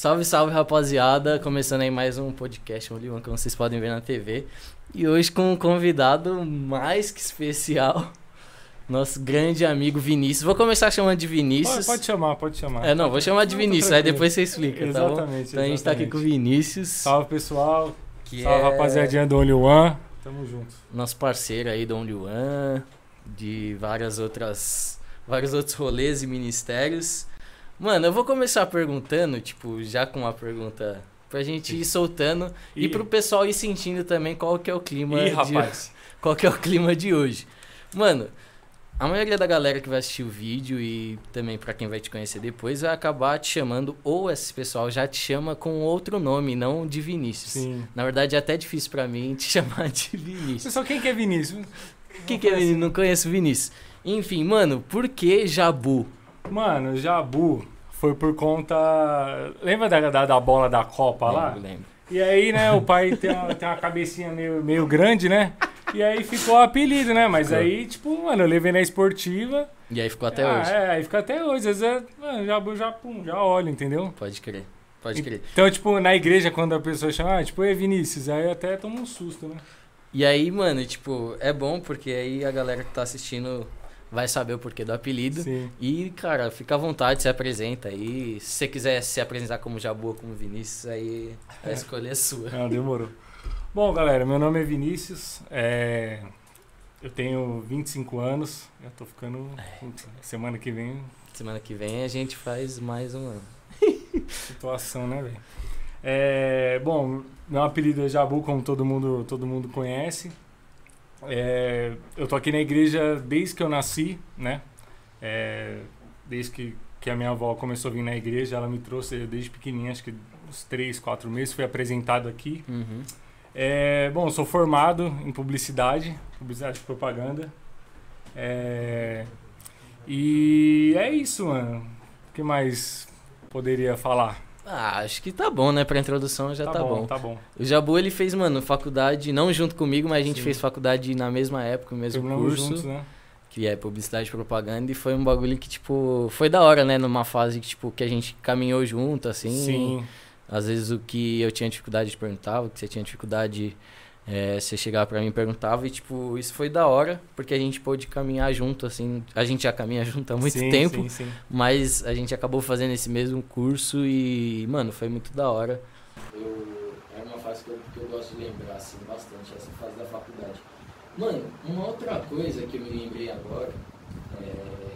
Salve, salve, rapaziada. Começando aí mais um podcast Only One, como vocês podem ver na TV. E hoje com um convidado mais que especial. Nosso grande amigo Vinícius. Vou começar chamando de Vinícius. Pode, pode chamar, pode chamar. É, não, vou chamar de Não, Vinícius, tá aí depois você explica, tá bom? Exatamente, Então a gente tá aqui exatamente. com o Vinícius, Salve pessoal, que salve é rapaziadinha do Only One. Tamo junto. nosso parceiro aí do Only One, de várias outras, vários outros rolês e ministérios. Mano, eu vou começar perguntando, tipo, já com uma pergunta pra gente ir soltando e, Ih. pro pessoal ir sentindo também qual que é o clima Ih, de rapaz. qual que é o clima de hoje. Mano, a maioria da galera que vai assistir o vídeo e também pra quem vai te conhecer depois vai acabar te chamando ou esse pessoal já te chama com outro nome, não de Vinícius. Sim. Na verdade é até difícil pra mim te chamar de Vinícius. Pessoal, quem que é Vinícius? O que, que é Vinícius? Não conheço Vinícius. Enfim, mano, por que Jabu? Mano, Jabu foi por conta... Lembra da, da, da bola da Copa lá? Lembro, lembro. E aí, né, o pai tem uma, tem uma cabecinha meio, meio grande, né? E aí ficou o apelido, né? Mas aí, tipo, mano, eu levei na esportiva. E aí ficou até ah, hoje. É, aí fica até hoje. Às vezes, é, mano, já, já, pum, já olho, entendeu? Pode crer. Pode crer. Então, tipo, na igreja, quando a pessoa chama, ah, tipo, é Vinícius, aí até toma um susto, né? E aí, mano, tipo, é bom porque aí a galera que tá assistindo vai saber o porquê do apelido. Sim. E, cara, fica à vontade, se apresenta aí. Se você quiser se apresentar como Jabu ou como Vinícius, aí a escolha é sua. Não, demorou. Bom, galera, meu nome é Vinícius, é... eu tenho 25 anos, já tô ficando... Putz, Semana que vem, Semana que vem a gente faz mais um ano. situação, né, velho? É... Bom, meu apelido é Jabu, como todo mundo, todo mundo conhece. É... Eu tô aqui na igreja desde que eu nasci, né? É... Desde que, que a minha avó começou a vir na igreja, ela me trouxe desde pequenininha, acho que uns 3, 4 meses, fui apresentado aqui. Uhum. É, bom, sou formado em publicidade, publicidade e propaganda. É, e é isso, mano. O que mais poderia falar? Ah, acho que tá bom, né? Pra introdução já tá, bom. tá bom. O Jabu, ele fez, mano, faculdade, não junto comigo, mas a gente Sim. fez faculdade na mesma época, no mesmo Terminamos curso. juntos, né? que é publicidade e propaganda, e foi um bagulho que, tipo, foi da hora, né? Numa fase que, tipo, que a gente caminhou junto, assim. Sim, Às vezes o que eu tinha dificuldade de perguntava, o que você tinha dificuldade, é, você chegava pra mim e perguntava, e, tipo, isso foi da hora, porque a gente pôde caminhar junto, assim. A gente já caminha junto há muito sim, tempo, Sim, sim. mas a gente acabou fazendo esse mesmo curso e, mano, foi muito da hora. Eu, é uma fase que eu, que eu gosto de lembrar, assim, bastante, essa fase da faculdade. Mano, uma outra coisa que eu me lembrei agora, é...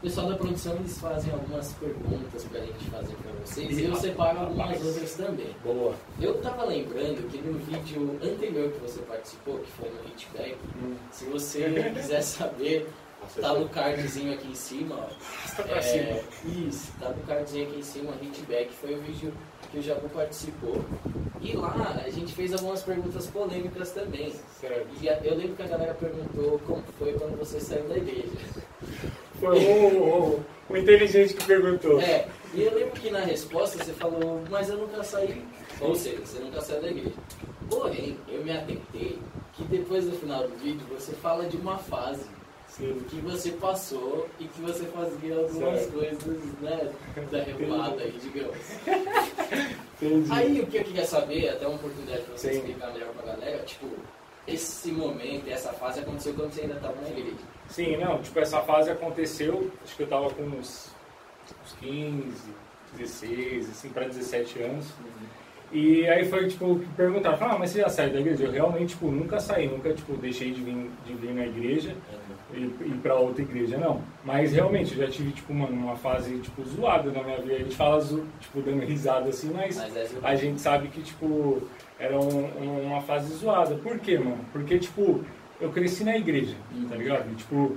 o pessoal da produção, eles fazem algumas perguntas pra gente fazer pra vocês, e eu separo algumas outras também. Boa. Eu tava lembrando que no vídeo anterior que você participou, que foi no Hitback, se você quiser saber, tá no cardzinho aqui em cima, ó. É, isso, tá no cardzinho aqui em cima, Hitback, foi o vídeo que o Jabu participou. E lá a gente fez algumas perguntas polêmicas também. Certo. E eu lembro que a galera perguntou como foi quando você saiu da igreja. Foi o, o, o inteligente que perguntou. É, e eu lembro que na resposta você falou, mas eu nunca saí. Ou seja, você nunca saiu da igreja. Porém, eu me atentei que depois do final do vídeo você fala de uma fase Sim. que você passou e que você fazia algumas Certo. coisas, né, da revoada aí, digamos. Entendi. Aí o que eu queria saber, até uma oportunidade pra você Sim. explicar melhor pra galera, tipo, esse momento, essa fase aconteceu quando você ainda estava na igreja. Sim, não, tipo, essa fase aconteceu, acho que eu tava com uns, uns 15, 16, assim, pra 17 anos. E aí foi, tipo, que perguntaram, falaram, ah, mas você já saiu da igreja? Eu realmente, tipo, nunca saí, nunca, tipo, deixei de vir, de vir na igreja e ir pra outra igreja, não. Mas realmente, eu já tive, tipo, uma, uma fase, tipo, zoada na minha vida. A gente fala, zo- tipo, dando risada assim, mas Mas é a gente sabe que, tipo, era um- uma fase zoada. Por quê, mano? Porque, tipo, eu cresci na igreja, tá ligado? E, tipo,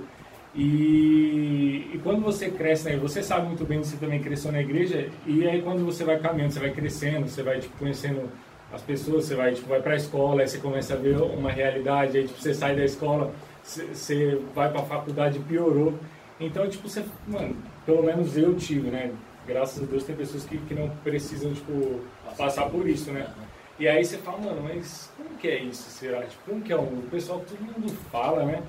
e, e quando você cresce, né? Você sabe muito bem que você também cresceu na igreja, e aí quando você vai caminhando, você vai crescendo, você vai, tipo, conhecendo as pessoas, você vai, tipo, vai pra escola, aí você começa a ver uma realidade, aí, tipo, você sai da escola, você, vai pra faculdade e piorou. Então, tipo, você, mano, pelo menos eu tive, né? Graças a Deus tem pessoas que, que não precisam, tipo, passar por isso, né? E aí você fala, mano, mas como que é isso, será? Tipo, como que é um... O pessoal, todo mundo fala, né?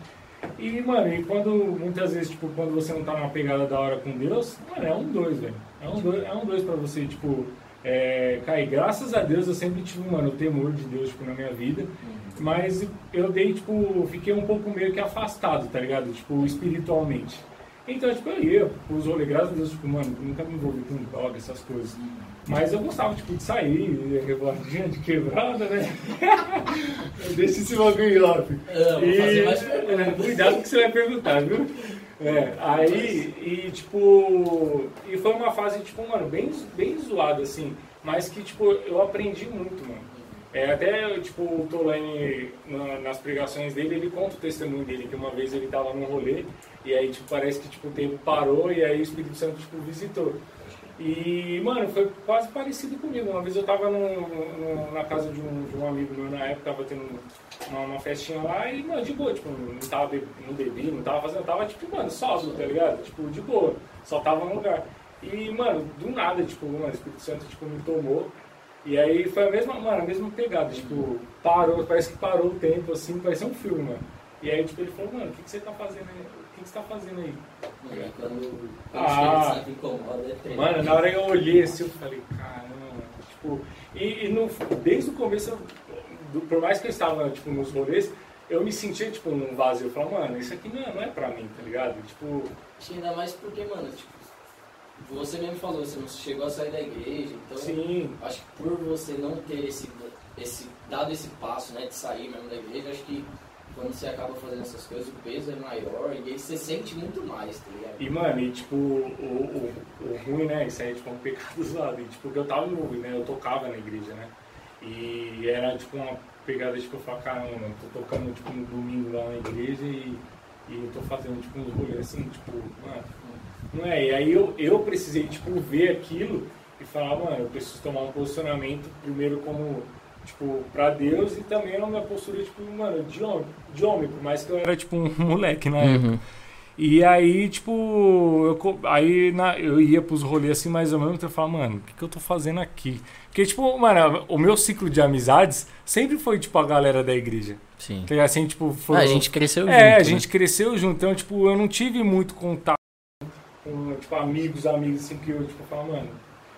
E, mano, e quando, muitas vezes, tipo, quando você não tá numa pegada da hora com Deus, mano, é um dois, velho. É um dois, é um dois pra você, tipo, É, Kai, graças a Deus eu sempre tive, mano, o temor de Deus, tipo, na minha vida. Uhum. Mas eu dei, tipo, fiquei um pouco meio que afastado, tá ligado? Tipo, espiritualmente. Então, tipo, eu ia pros rolês, graças a Deus, tipo, mano, nunca me envolvi com droga, essas coisas. Mas eu gostava, tipo, de sair, revoadinha de quebrada, né? Deixa esse bagulho off. e, cuidado que você vai perguntar, viu? É, aí, e tipo, e foi uma fase, tipo, mano, bem, bem zoada, assim, mas que, tipo, eu aprendi muito, mano. É, até, tipo, o Tolani, na, nas pregações dele, ele conta o testemunho dele, que uma vez ele tava num rolê, e aí, tipo, parece que, tipo, o tempo parou, e aí o Espírito Santo, tipo, visitou. E, mano, foi quase parecido comigo. Uma vez eu tava no, no, na casa de um, de um, amigo meu, na época, tava tendo uma, uma festinha lá, e, mano, de boa, tipo, não tava não bebi, não tava fazendo, tava, tipo, mano, sócio, tá ligado? Tipo, de boa, só tava no lugar. E, mano, do nada, tipo, mano, o Espírito Santo, tipo, me tomou. E aí foi a mesma, mano, a mesma pegada, tipo, parou, parece que parou o tempo, assim, parecia um filme, mano. E aí, tipo, ele falou, mano, o que, que você tá fazendo aí? O que, que você tá fazendo aí? Mano, quando, ah, incomoda, é Mano, na hora que eu olhei assim, eu falei, caramba, tipo, e, e no, desde o começo, do, por mais que eu estava, tipo, nos rolês, eu me sentia, tipo, num vazio. Eu falava, mano, isso aqui não é, não é pra mim, tá ligado? Tipo... Ainda mais porque, mano, tipo, você mesmo falou, você não chegou a sair da igreja, então Sim. acho que por você não ter esse, esse dado esse passo, né, de sair mesmo da igreja, acho que quando você acaba fazendo essas coisas, o peso é maior e aí você sente muito mais, tá ligado? E, mano, e tipo, o, o, o ruim, né, isso aí é tipo um pecado zoado, e, tipo, eu tava envolvido, né, eu tocava na igreja, né, e era tipo uma pegada, tipo, eu falava, caramba, mano, tô tocando, tipo, no domingo lá na igreja e, e eu tô fazendo, tipo, uns rolês assim, tipo, mano não é? E aí eu, eu precisei, tipo, ver aquilo e falar, mano, eu preciso tomar um posicionamento primeiro como, tipo, pra Deus e também uma postura, tipo, mano, de homem, de homem, por mais que eu era, tipo, um moleque na uhum. época. E aí, tipo, eu, aí na, eu ia pros rolês assim, mais ou menos, eu falava, mano, o que, que eu tô fazendo aqui? Porque, tipo, mano, o meu ciclo de amizades sempre foi, tipo, a galera da igreja. Sim. Que, assim, tipo, foi... Ah, a gente cresceu é, junto. É, a né? gente cresceu junto. Então, tipo, eu não tive muito contato com, tipo, amigos, amigos, assim, que eu, tipo, falo, mano,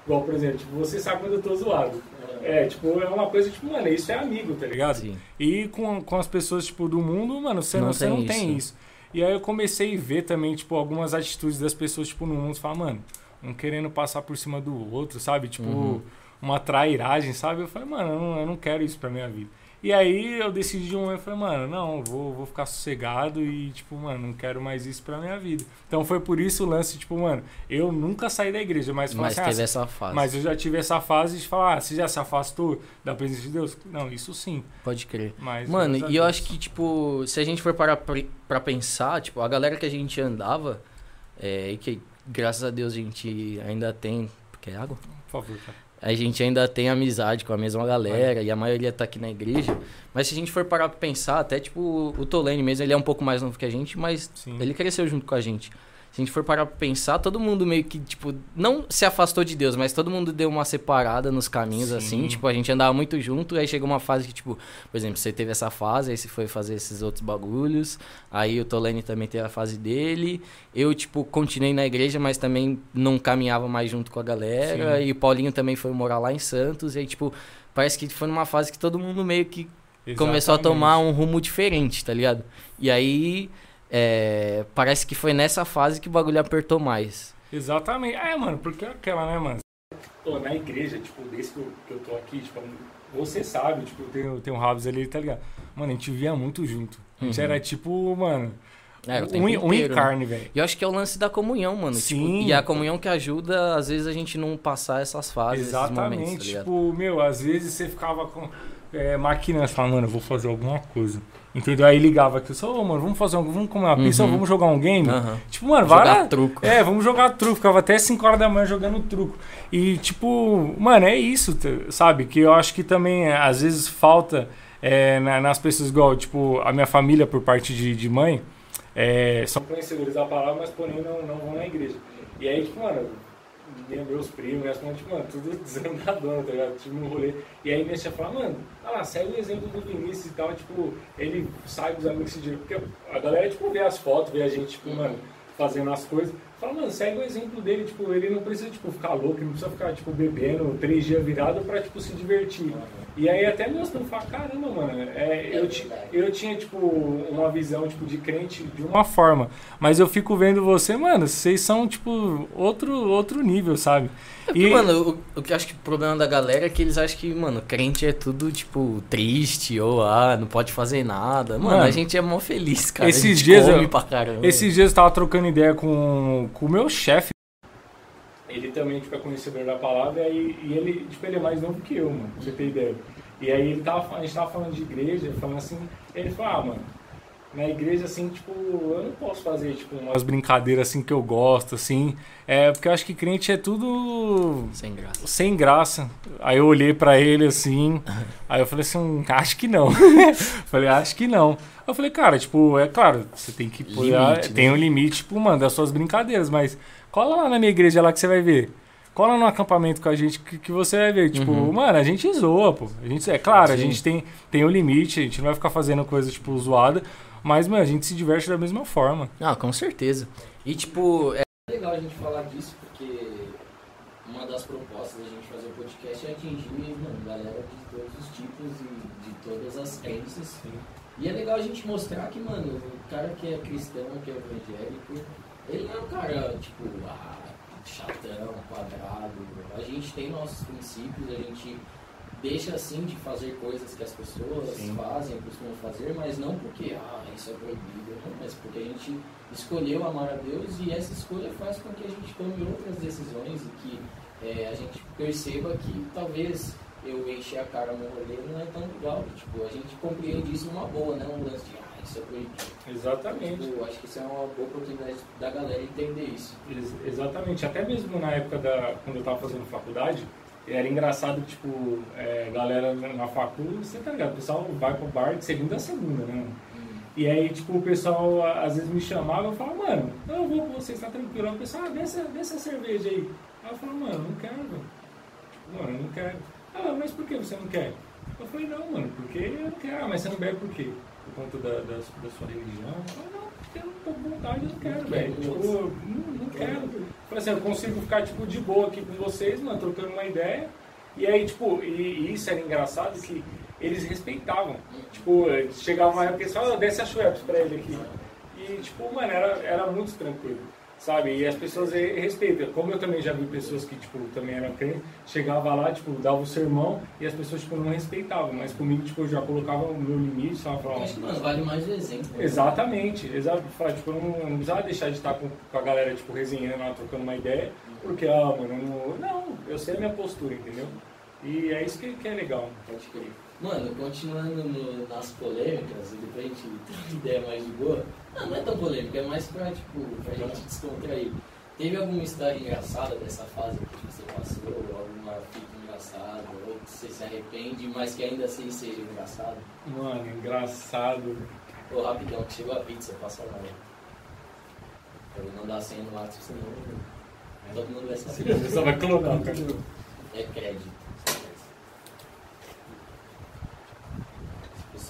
igual, por exemplo, tipo, você sabe quando eu tô zoado. É, tipo, é uma coisa, tipo, mano, isso é amigo, tá ligado? Sim. E com, com as pessoas, tipo, do mundo, mano, você não, não, você tem, não isso. tem isso. E aí eu comecei a ver também, tipo, algumas atitudes das pessoas, tipo, no mundo, falar, mano, um querendo passar por cima do outro, sabe? Tipo, uhum. uma trairagem, sabe? Eu falei, mano, eu não, eu não quero isso pra minha vida. E aí eu decidi de um momento, falei, mano, não, vou, vou ficar sossegado e, tipo, mano, não quero mais isso pra minha vida. Então foi por isso o lance, tipo, mano, eu nunca saí da igreja, mas... Mas assim, teve ah, essa fase. Mas eu já tive essa fase de falar, ah, você já se afastou da presença de Deus? Não, isso sim. Pode crer. Mas, mano, e eu acho que, tipo, se a gente for parar pra pensar, tipo, a galera que a gente andava, é, e que graças a Deus a gente ainda tem... Quer água? Por favor, cara a gente ainda tem amizade com a mesma galera e a maioria tá aqui na igreja. Mas se a gente for parar pra pensar, até tipo o Tolene mesmo, ele é um pouco mais novo que a gente, mas Sim. ele cresceu junto com a gente se a gente for parar pra pensar, todo mundo meio que, tipo, não se afastou de Deus, mas todo mundo deu uma separada nos caminhos, Sim. assim. Tipo, a gente andava muito junto, aí chegou uma fase que, tipo, por exemplo, você teve essa fase, aí você foi fazer esses outros bagulhos. Aí o Tolene também teve a fase dele. Eu, tipo, continuei na igreja, mas também não caminhava mais junto com a galera. Sim. E o Paulinho também foi morar lá em Santos. E aí, tipo, parece que foi numa fase que todo mundo meio que Exatamente. começou a tomar um rumo diferente, tá ligado? E aí é, parece que foi nessa fase que o bagulho apertou mais. Exatamente. É, mano, porque é aquela, né, mano? Pô, na igreja, tipo, desde que eu, que eu tô aqui, tipo, você sabe, tipo, tem, tem um Rabs ali, tá ligado? Mano, a gente via muito junto. A gente uhum. era tipo, mano. É, um, um em carne, velho. E eu acho que é o lance da comunhão, mano. Tipo, Sim. Tipo, e a comunhão que ajuda, às vezes, a gente não passar essas fases. Exatamente. Momentos, tá tipo, meu, às vezes você ficava com é, maquinando, falando, mano, eu vou fazer alguma coisa. Entendeu? Aí ligava aqui, só, oh, mano, vamos fazer um, vamos comer uma pizza, uhum. vamos jogar um game. Uhum. Tipo, mano, jogar vai. truco. É, vamos jogar truco. Ficava até 5 horas da manhã jogando truco. E, tipo, mano, é isso, sabe? Que eu acho que também, é, às vezes, falta é, nas pessoas igual, tipo, a minha família, por parte de, de mãe, é, são conhecedores da palavra, mas porém não, não vão na igreja. E aí, tipo, mano, meus primos, minhas mães, tipo, mano, tudo desandadona, tá ligado? Tipo, no rolê. E aí minha tia fala, mano, ah lá, segue o exemplo do Vinícius e tal, tipo, ele sai dos amigos se. Porque a galera, tipo, vê as fotos, vê a gente, tipo, mano, fazendo as coisas. Fala, mano, segue o exemplo dele, tipo, ele não precisa, tipo, ficar louco, não precisa ficar, tipo, bebendo três dias virado pra, tipo, se divertir. E aí até primos falam, caramba, mano, é, eu, eu tinha, tipo, uma visão, tipo, de crente de uma forma, mas eu fico vendo você, mano, vocês são, tipo, outro, outro nível, sabe? É porque, e... mano, o, o que eu acho que o problema da galera é que eles acham que, mano, crente é tudo, tipo, triste, ou, ah, não pode fazer nada. Mano, mano a gente é mó feliz, cara. Esses dias eu, Esses dias eu tava trocando ideia com com, o meu chefe. Ele também tipo, é conhecedor da palavra e, e ele, tipo, ele é mais novo que eu, mano, pra você ter ideia. E aí ele tava, a gente tava falando de igreja, falando assim, ele falou, ah, mano, na igreja, assim, tipo, eu não posso fazer, tipo, umas brincadeiras, assim, que eu gosto, assim, é, porque eu acho que crente é tudo... Sem graça. Sem graça. Aí eu olhei para ele, assim, aí eu falei assim, acho que não. falei, acho que não. Eu falei, cara, tipo, é claro, você tem que... Limite, né? Tem um limite, tipo, mano, das suas brincadeiras, mas cola lá na minha igreja lá que você vai ver cola no acampamento com a gente que, que você vai ver. Tipo, uhum. mano, a gente zoa, pô. A gente, é claro, Sim. a gente tem, tem um limite, a gente não vai ficar fazendo coisa, tipo, zoada. Mas, mano, a gente se diverte da mesma forma. Ah, com certeza. E, tipo, é legal a gente falar disso, porque uma das propostas da gente fazer o podcast é atingir, mano, galera de todos os tipos e de todas as crenças. Sim. E é legal a gente mostrar que, mano, o cara que é cristão, que é evangélico, ele não é um cara, tipo, ah, chatão, quadrado. A gente tem nossos princípios, a gente deixa assim de fazer coisas que as pessoas Sim. fazem, costumam fazer, mas não porque ah, isso é proibido, mas porque a gente escolheu amar a Deus e essa escolha faz com que a gente tome outras decisões e que é, a gente perceba que talvez eu encher a cara no rolê não é tão legal. Tipo, a gente compreende isso uma boa, né? Um lance de ah, isso é proibido. Exatamente. Tipo, acho que isso é uma boa oportunidade da galera entender isso. Ex exatamente. Até mesmo na época da. quando eu estava fazendo faculdade, era engraçado, tipo, é, galera na faculdade, você tá ligado? O pessoal vai pro bar de segunda a segunda, né? E aí, tipo, o pessoal às vezes me chamava e falava, mano, eu vou com vocês, tá tranquilo. O pessoal, ah, desce, desce a cerveja aí. Aí eu falava, mano, não quero. Tipo, mano, eu não quero. Ah, mas por que você não quer? Eu falei, não, mano, porque eu não quero. Ah, mas você não bebe por quê? Por conta da, da, da sua religião? Eu falei, não tô com vontade, eu não quero, velho. Tipo, não, não quero. Falei assim, eu consigo ficar, tipo, de boa aqui com vocês, mano, trocando uma ideia. E aí, tipo, e, e isso era engraçado que eles respeitavam. Tipo, chegava uma época e eles falavam, desce a Schweppes pra ele aqui. E, tipo, mano, era, era muito tranquilo sabe? E as pessoas respeitam. Como eu também já vi pessoas que, tipo, também eram crentes, chegava lá, tipo, dava o sermão e as pessoas, tipo, não respeitavam. Mas comigo, tipo, eu já colocava o meu limite, só falava... Acho que, mano, vale mais o exemplo. Né? Exatamente. Exato. Tipo, eu não, não precisava deixar de estar com, com a galera, tipo, resenhando lá, trocando uma ideia, porque, ah, mano, eu não... Não, eu sei a minha postura, entendeu? E é isso que, que é legal. Pode crer. Mano, continuando no, nas polêmicas, e depois a gente ideia mais de boa. Não, não é tão polêmica, é mais pra, tipo, pra gente descontrair. Teve alguma história engraçada dessa fase que você passou, alguma fita engraçada, ou que você se arrepende, mas que ainda assim seja engraçado? Mano, engraçado. Ô, rapidão, que chegou a pizza, passa lá. Eu vou mandar a senha no WhatsApp, senão todo mundo vai saber. Você só vai clonar, cara. É crédito.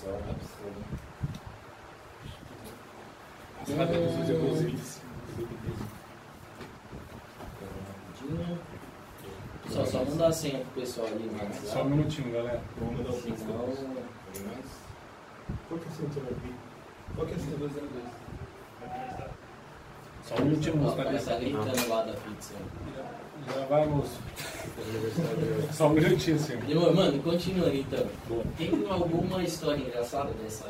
Pessoal, é. Só, só mandar a senha pro pessoal ali WhatsApp. Só um minutinho, galera. Vamos mandar o Pix depois. Qual que é a senha do Qual que é a senha do 02? Só um minutinho, moço. Tá gritando lá da pizza. Já vai, moço. Só um minutinho, senhor. Mano, continua então. Tem alguma história engraçada dessa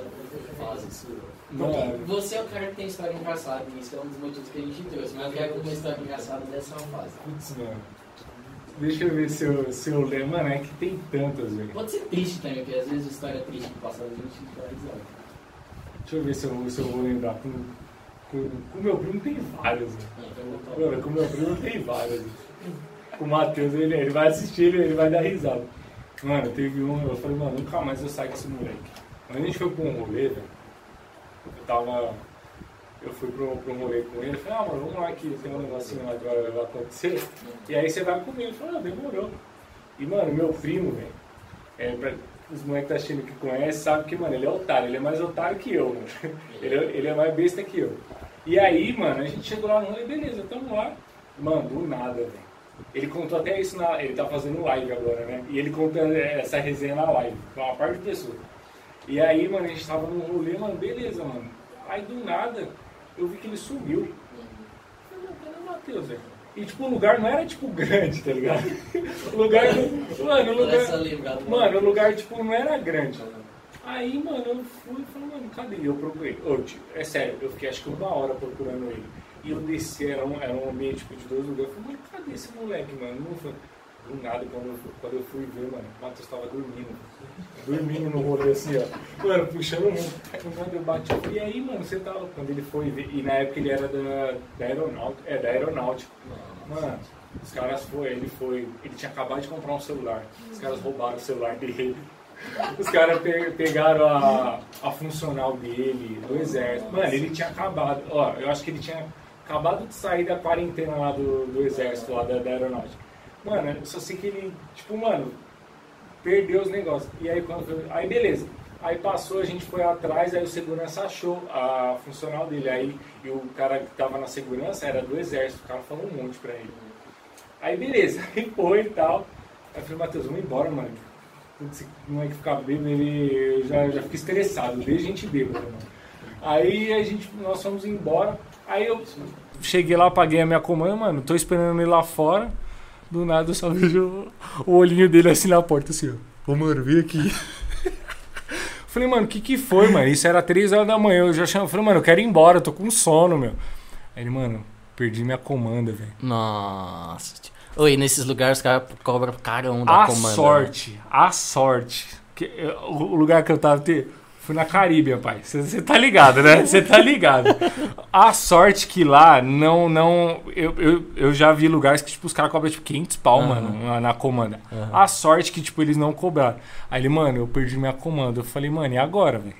fase sua? Porque você é o cara que tem história engraçada, e isso é um dos motivos que a gente trouxe. Mas eu quero alguma história engraçada dessa fase. Putz, mano. Deixa eu ver se eu, se eu lembro, mano, é que tem tantas, velho. Pode ser triste também, porque às vezes história triste do passado a gente fica risada. Deixa eu ver se eu, se eu vou lembrar. Com, com, com meu primo tem várias, velho. Então, com meu primo tem várias com o Matheus, ele, ele vai assistir, ele, ele vai dar risada. Mano, teve um, eu falei, mano, nunca mais eu saio com esse moleque. Quando a gente foi pra um rolê, eu tava. Eu fui pro, pro rolê com ele, falei, ah, mano, vamos lá que tem um negocinho lá que vai, vai acontecer. E aí você vai comigo. Ele falou, ah, demorou. E, mano, meu primo, velho, é, pra, os moleques da tá China que conhecem sabem que, mano, ele é otário, ele é mais otário que eu, mano. Ele, é, ele é mais besta que eu. E aí, mano, a gente chegou lá no rolê, beleza, tamo lá. Mano, do nada, velho. Ele contou até isso na. Ele tá fazendo live agora, né? E ele contou essa resenha na live, com uma parte de pessoas. E aí, mano, a gente tava num rolê, mano, beleza, mano. Aí do nada, eu vi que ele sumiu. Eu falei, Matheus, velho? E tipo, o lugar não era tipo grande, tá ligado? O lugar. Mano, o lugar. Mano, o lugar, tipo, não era grande. Aí, mano, eu fui e falei, mano, cadê? Eu procurei. Ô, tipo, é sério, eu fiquei acho que uma hora procurando ele. E eu desci, era um, era um ambiente tipo, de dois lugares. Eu falei, cadê esse moleque, mano? Não foi. Do nada, quando eu, quando eu fui ver, mano, o Matheus tava dormindo. Dormindo no rolê assim, ó. Mano, puxando muito. Quando eu bati, e aí, mano, você tava. Quando ele foi ver, e na época ele era da, da aeronáutica. É, da aeronáutica. Mano, os caras foi, ele foi. Ele tinha acabado de comprar um celular. Os caras roubaram o celular dele. Os caras pe pegaram a, a funcional dele, do exército. Mano, ele tinha acabado. Ó, eu acho que ele tinha acabado de sair da quarentena lá do, do exército, lá da, da aeronáutica. Mano, eu só sei que ele, tipo, mano, perdeu os negócios. E aí quando. Aí beleza. Aí passou, a gente foi atrás, aí o segurança achou a funcional dele. Aí e o cara que tava na segurança era do exército, o cara falou um monte pra ele. Aí beleza, aí foi e tal. Aí eu falei, Matheus, vamos embora, mano. Não é que ficar bêbado, ele já, já fica estressado, desde gente bêbado, mano. Aí a gente, nós fomos embora. Aí eu cheguei lá, paguei a minha comanda, mano, tô esperando ele lá fora. Do nada eu só vejo o olhinho dele assim na porta, assim, ó. Ô, mano, vem aqui. falei, mano, o que que foi, mano? Isso era 3 horas da manhã. Eu já chamei, falei, mano, eu quero ir embora, eu tô com sono, meu. Aí ele, mano, perdi minha comanda, velho. Nossa. Oi, nesses lugares os caras cobram carão da a comanda. A sorte, né? a sorte. Que, o lugar que eu tava, Fui na Caribe, pai. Você tá ligado, né? Você tá ligado. A sorte que lá não. não eu, eu, eu já vi lugares que tipo, os caras cobram tipo 500 pau, uhum. mano, na, na comanda. Uhum. A sorte que tipo, eles não cobraram. Aí ele, mano, eu perdi minha comanda. Eu falei, mano, e agora, velho?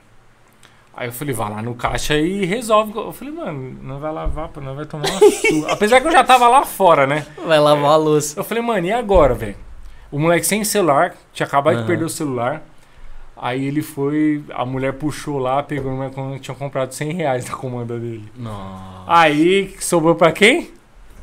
Aí eu falei, vai lá no caixa e resolve. Eu falei, mano, não vai lavar, não vai tomar uma surra. Apesar que eu já tava lá fora, né? Vai lavar a louça. Eu falei, mano, e agora, velho? O moleque sem celular, tinha acabado uhum. de perder o celular. Aí ele foi, a mulher puxou lá, pegou uma tinha comprado 100 reais na comanda dele. Nossa. Aí sobrou pra quem?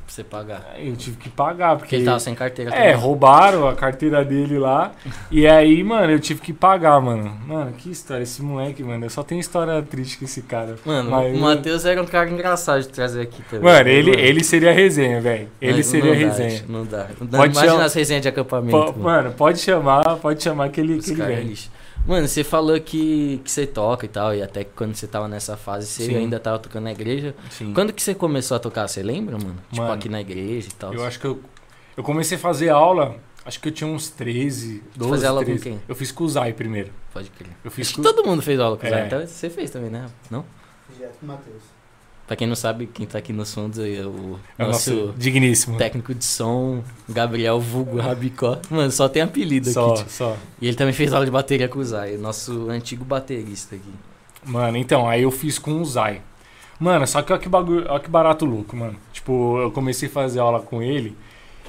Pra você pagar. Eu tive que pagar, porque. Ele tava sem carteira É, também. roubaram a carteira dele lá. e aí, mano, eu tive que pagar, mano. Mano, que história. Esse moleque, mano. Eu só tenho história triste com esse cara. Mano, Mas, o Matheus era um cara engraçado de trazer aqui também. Mano, ele, ele seria resenha, velho. Ele Mas seria não resenha. Dá, não dá. Não dá. Pode Imagina chamar... as resenhas de acampamento. mano. mano. pode chamar, pode chamar que ele, que ele vem. É Mano, você falou que, que você toca e tal, e até que quando você tava nessa fase, você Sim. ainda tava tocando na igreja. Sim. Quando que você começou a tocar, você lembra, mano? Tipo, mano, aqui na igreja e tal. Eu acho que eu, eu comecei a fazer aula, acho que eu tinha uns 13, 12, Fazer aula 13. com quem? Eu fiz com o Zay primeiro. Pode crer. Eu fiz acho com... que todo mundo fez aula com o Zay, é. então você fez também, né? Não? Já, Matheus. Pra quem não sabe, quem tá aqui nos fundos é o é nosso, nosso digníssimo técnico de som, Gabriel Vulgo Rabicó. Mano, só tem apelido só, aqui. Tipo. Só. E ele também fez aula de bateria com o Zay, nosso antigo baterista aqui. Mano, então, aí eu fiz com o Zay. Mano, só que olha que bagulho, olha que barato louco, mano. Tipo, eu comecei a fazer aula com ele.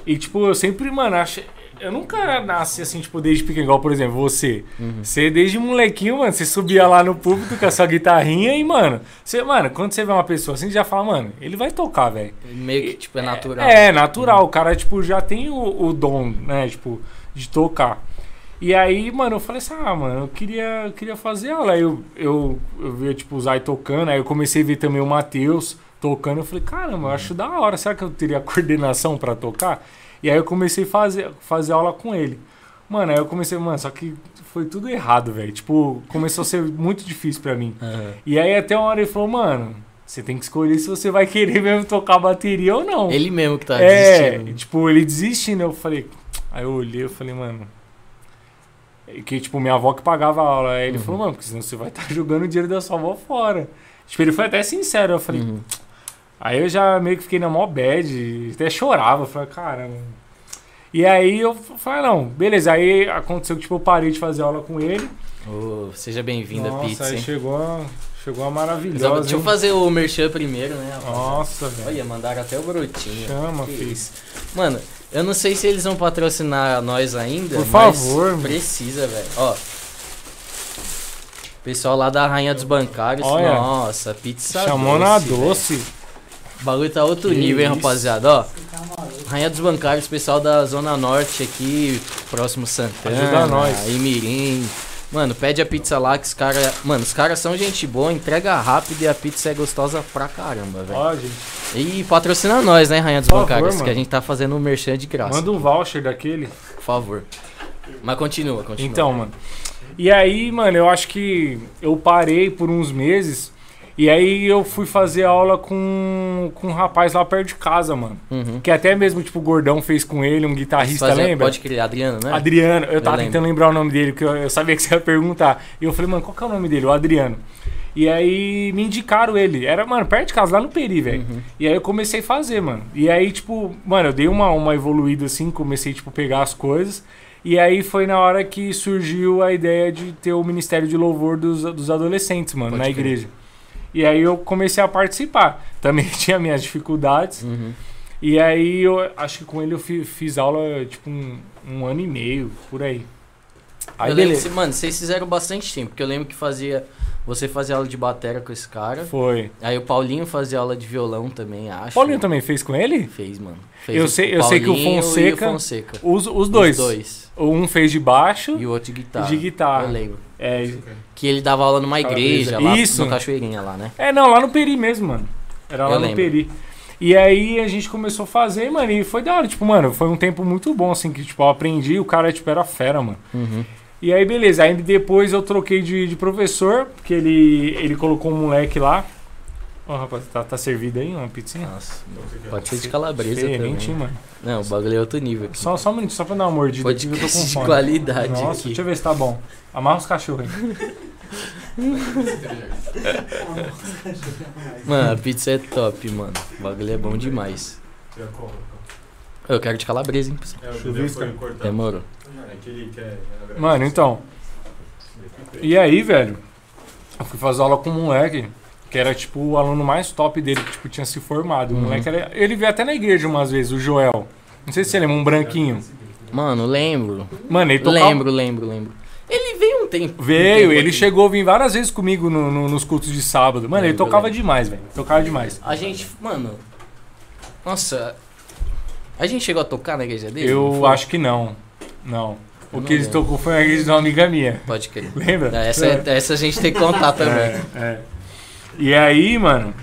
E, tipo, eu sempre, mano, achei, eu nunca nasci assim, tipo, desde pequeno, igual, por exemplo, você. Uhum. Você, desde molequinho, mano, você subia lá no púlpito com a sua guitarrinha e, mano, você, mano, quando você vê uma pessoa assim, você já fala, mano, ele vai tocar, velho. Meio que, tipo, é natural. É, é natural. Uhum. O cara, tipo, já tem o, o, dom, né, tipo, de tocar. E aí, mano, eu falei assim, ah, mano, eu queria, eu queria fazer aula. Aí eu, eu, eu via, tipo, o Zay tocando, aí eu comecei a ver também o Matheus tocando. Eu falei, caramba, eu acho da hora. Será que eu teria coordenação para tocar? E aí eu comecei a fazer, fazer aula com ele. Mano, aí eu comecei, mano, só que foi tudo errado, velho. Tipo, começou a ser muito difícil para mim. Uhum. E aí até uma hora ele falou, mano, você tem que escolher se você vai querer mesmo tocar bateria ou não. Ele mesmo que tá é, desistindo. tipo, ele desistindo, eu falei. Aí eu olhei, eu falei, mano. Que, tipo, minha avó que pagava a aula. Aí ele Uhum. falou, mano, porque senão você vai estar jogando o dinheiro da sua avó fora. Tipo, ele foi até sincero. Eu falei, Uhum. Aí eu já meio que fiquei na mó bad, até chorava, eu falei, caramba. E aí eu falei, não, beleza. Aí aconteceu que tipo, eu parei de fazer aula com ele. Ô, seja bem-vindo à pizza, aí hein? chegou a, chegou a Mas, maravilhosa. Deixa eu hein? fazer o merchan primeiro, né? Nossa, velho. Olha, mandaram até o brotinho. Chama, filho. Mano, eu não sei se eles vão patrocinar nós ainda, Por mas favor, mano. precisa, velho. Ó. Pessoal lá da Rainha dos Bancários. Olha. Nossa, pizza Chamou na velho. doce. O bagulho tá outro Que nível, hein, isso. rapaziada. Ó, Rainha dos Bancários, pessoal da Zona Norte aqui, próximo Santana, Ajuda nós. Imirim. Mano, pede a pizza lá que os caras. Mano, os caras são gente boa, entrega rápido e a pizza é gostosa pra caramba, velho. Ó, gente. E patrocina nós, né, Rainha dos Por favor, Bancários, que a gente tá fazendo um merchan de graça. Manda um voucher daquele. Por favor. Mas continua, continua. Então, mano. E aí, mano, eu acho que eu parei por uns meses. E aí eu fui fazer aula com, com um rapaz lá perto de casa, mano. Uhum. Que até mesmo, tipo, o Gordão fez com ele, um guitarrista, Fazer- lembra? Pode crer, Adriano, né? Adriano, eu tava lembro. tentando lembrar o nome dele, porque eu, eu sabia que você ia perguntar. E eu falei, mano, qual que é o nome dele? O Adriano. E aí me indicaram ele. Era, mano, perto de casa, lá no Peri, velho. Uhum. E aí eu comecei a fazer, mano. E aí, tipo, mano, eu dei uma, uma evoluída assim, comecei, tipo, pegar as coisas. E aí foi na hora que surgiu a ideia de ter o Ministério de Louvor dos, dos adolescentes, mano, Pode na crer. igreja. E aí eu comecei a participar. Também tinha minhas dificuldades. Uhum. E aí eu acho que com ele eu fi- fiz aula, tipo, um, um ano e meio, por aí. Aí eu lembro, beleza. que- mano, vocês fizeram bastante tempo, porque eu lembro que fazia. Você fazia aula de batera com esse cara. Foi. Aí o Paulinho fazia aula de violão também, acho. Paulinho também fez com ele? Fez, mano. Fez Eu sei- eu sei que o Fonseca- E o Fonseca. Os, os dois. Os dois. Um fez de baixo E o outro de guitarra. de guitarra. Eu lembro. É, Que ele dava aula numa igreja lá Isso. no Cachoeirinha lá, né? é, não, lá no Peri mesmo, mano. Era lá Eu no lembro. Peri. E aí a gente começou a fazer, mano, e foi da hora. Tipo, mano, foi um tempo muito bom, assim, que, tipo, eu aprendi, o cara, tipo, era fera, mano. Uhum. E aí, beleza. Aí depois eu troquei de, de professor, porque ele, ele colocou um moleque lá. Ó, rapaz, tá, tá servido aí uma pizzinha? Nossa, pode ser de calabresa Diferente, também. mano. Não, o bagulho é outro nível aqui. Só, só um minuto, só pra dar uma mordida que eu tô com Podcast de qualidade Nossa, aqui. deixa eu ver se tá bom. Amarra os cachorros aí. Mano, a pizza é top, mano. O bagulho é bom demais. Eu quero de calabresa, hein, pessoal. É, Chuvisca. Demorou. É ele Mano, então. E aí, velho, eu fui fazer aula com um moleque que era tipo o aluno mais top dele, que tipo, tinha se formado. O Uhum. moleque era. Ele veio até na igreja umas vezes, o Joel. Não sei se você lembra, um branquinho. Mano, lembro. Mano, ele tocava. Lembro, lembro, lembro. Ele veio tempo. um Veio, ele chegou a vir várias vezes comigo no- no- nos cultos de sábado. Mano, ele Lembro, tocava demais, velho. Tocava demais. A gente, mano. Nossa. A gente chegou a tocar na igreja dele? não Eu acho que não. Não. O que não ele tocou foi a igreja de uma amiga minha. Pode crer. Lembra? Essa, é- essa a gente tem que contar também. É, é. E aí, mano.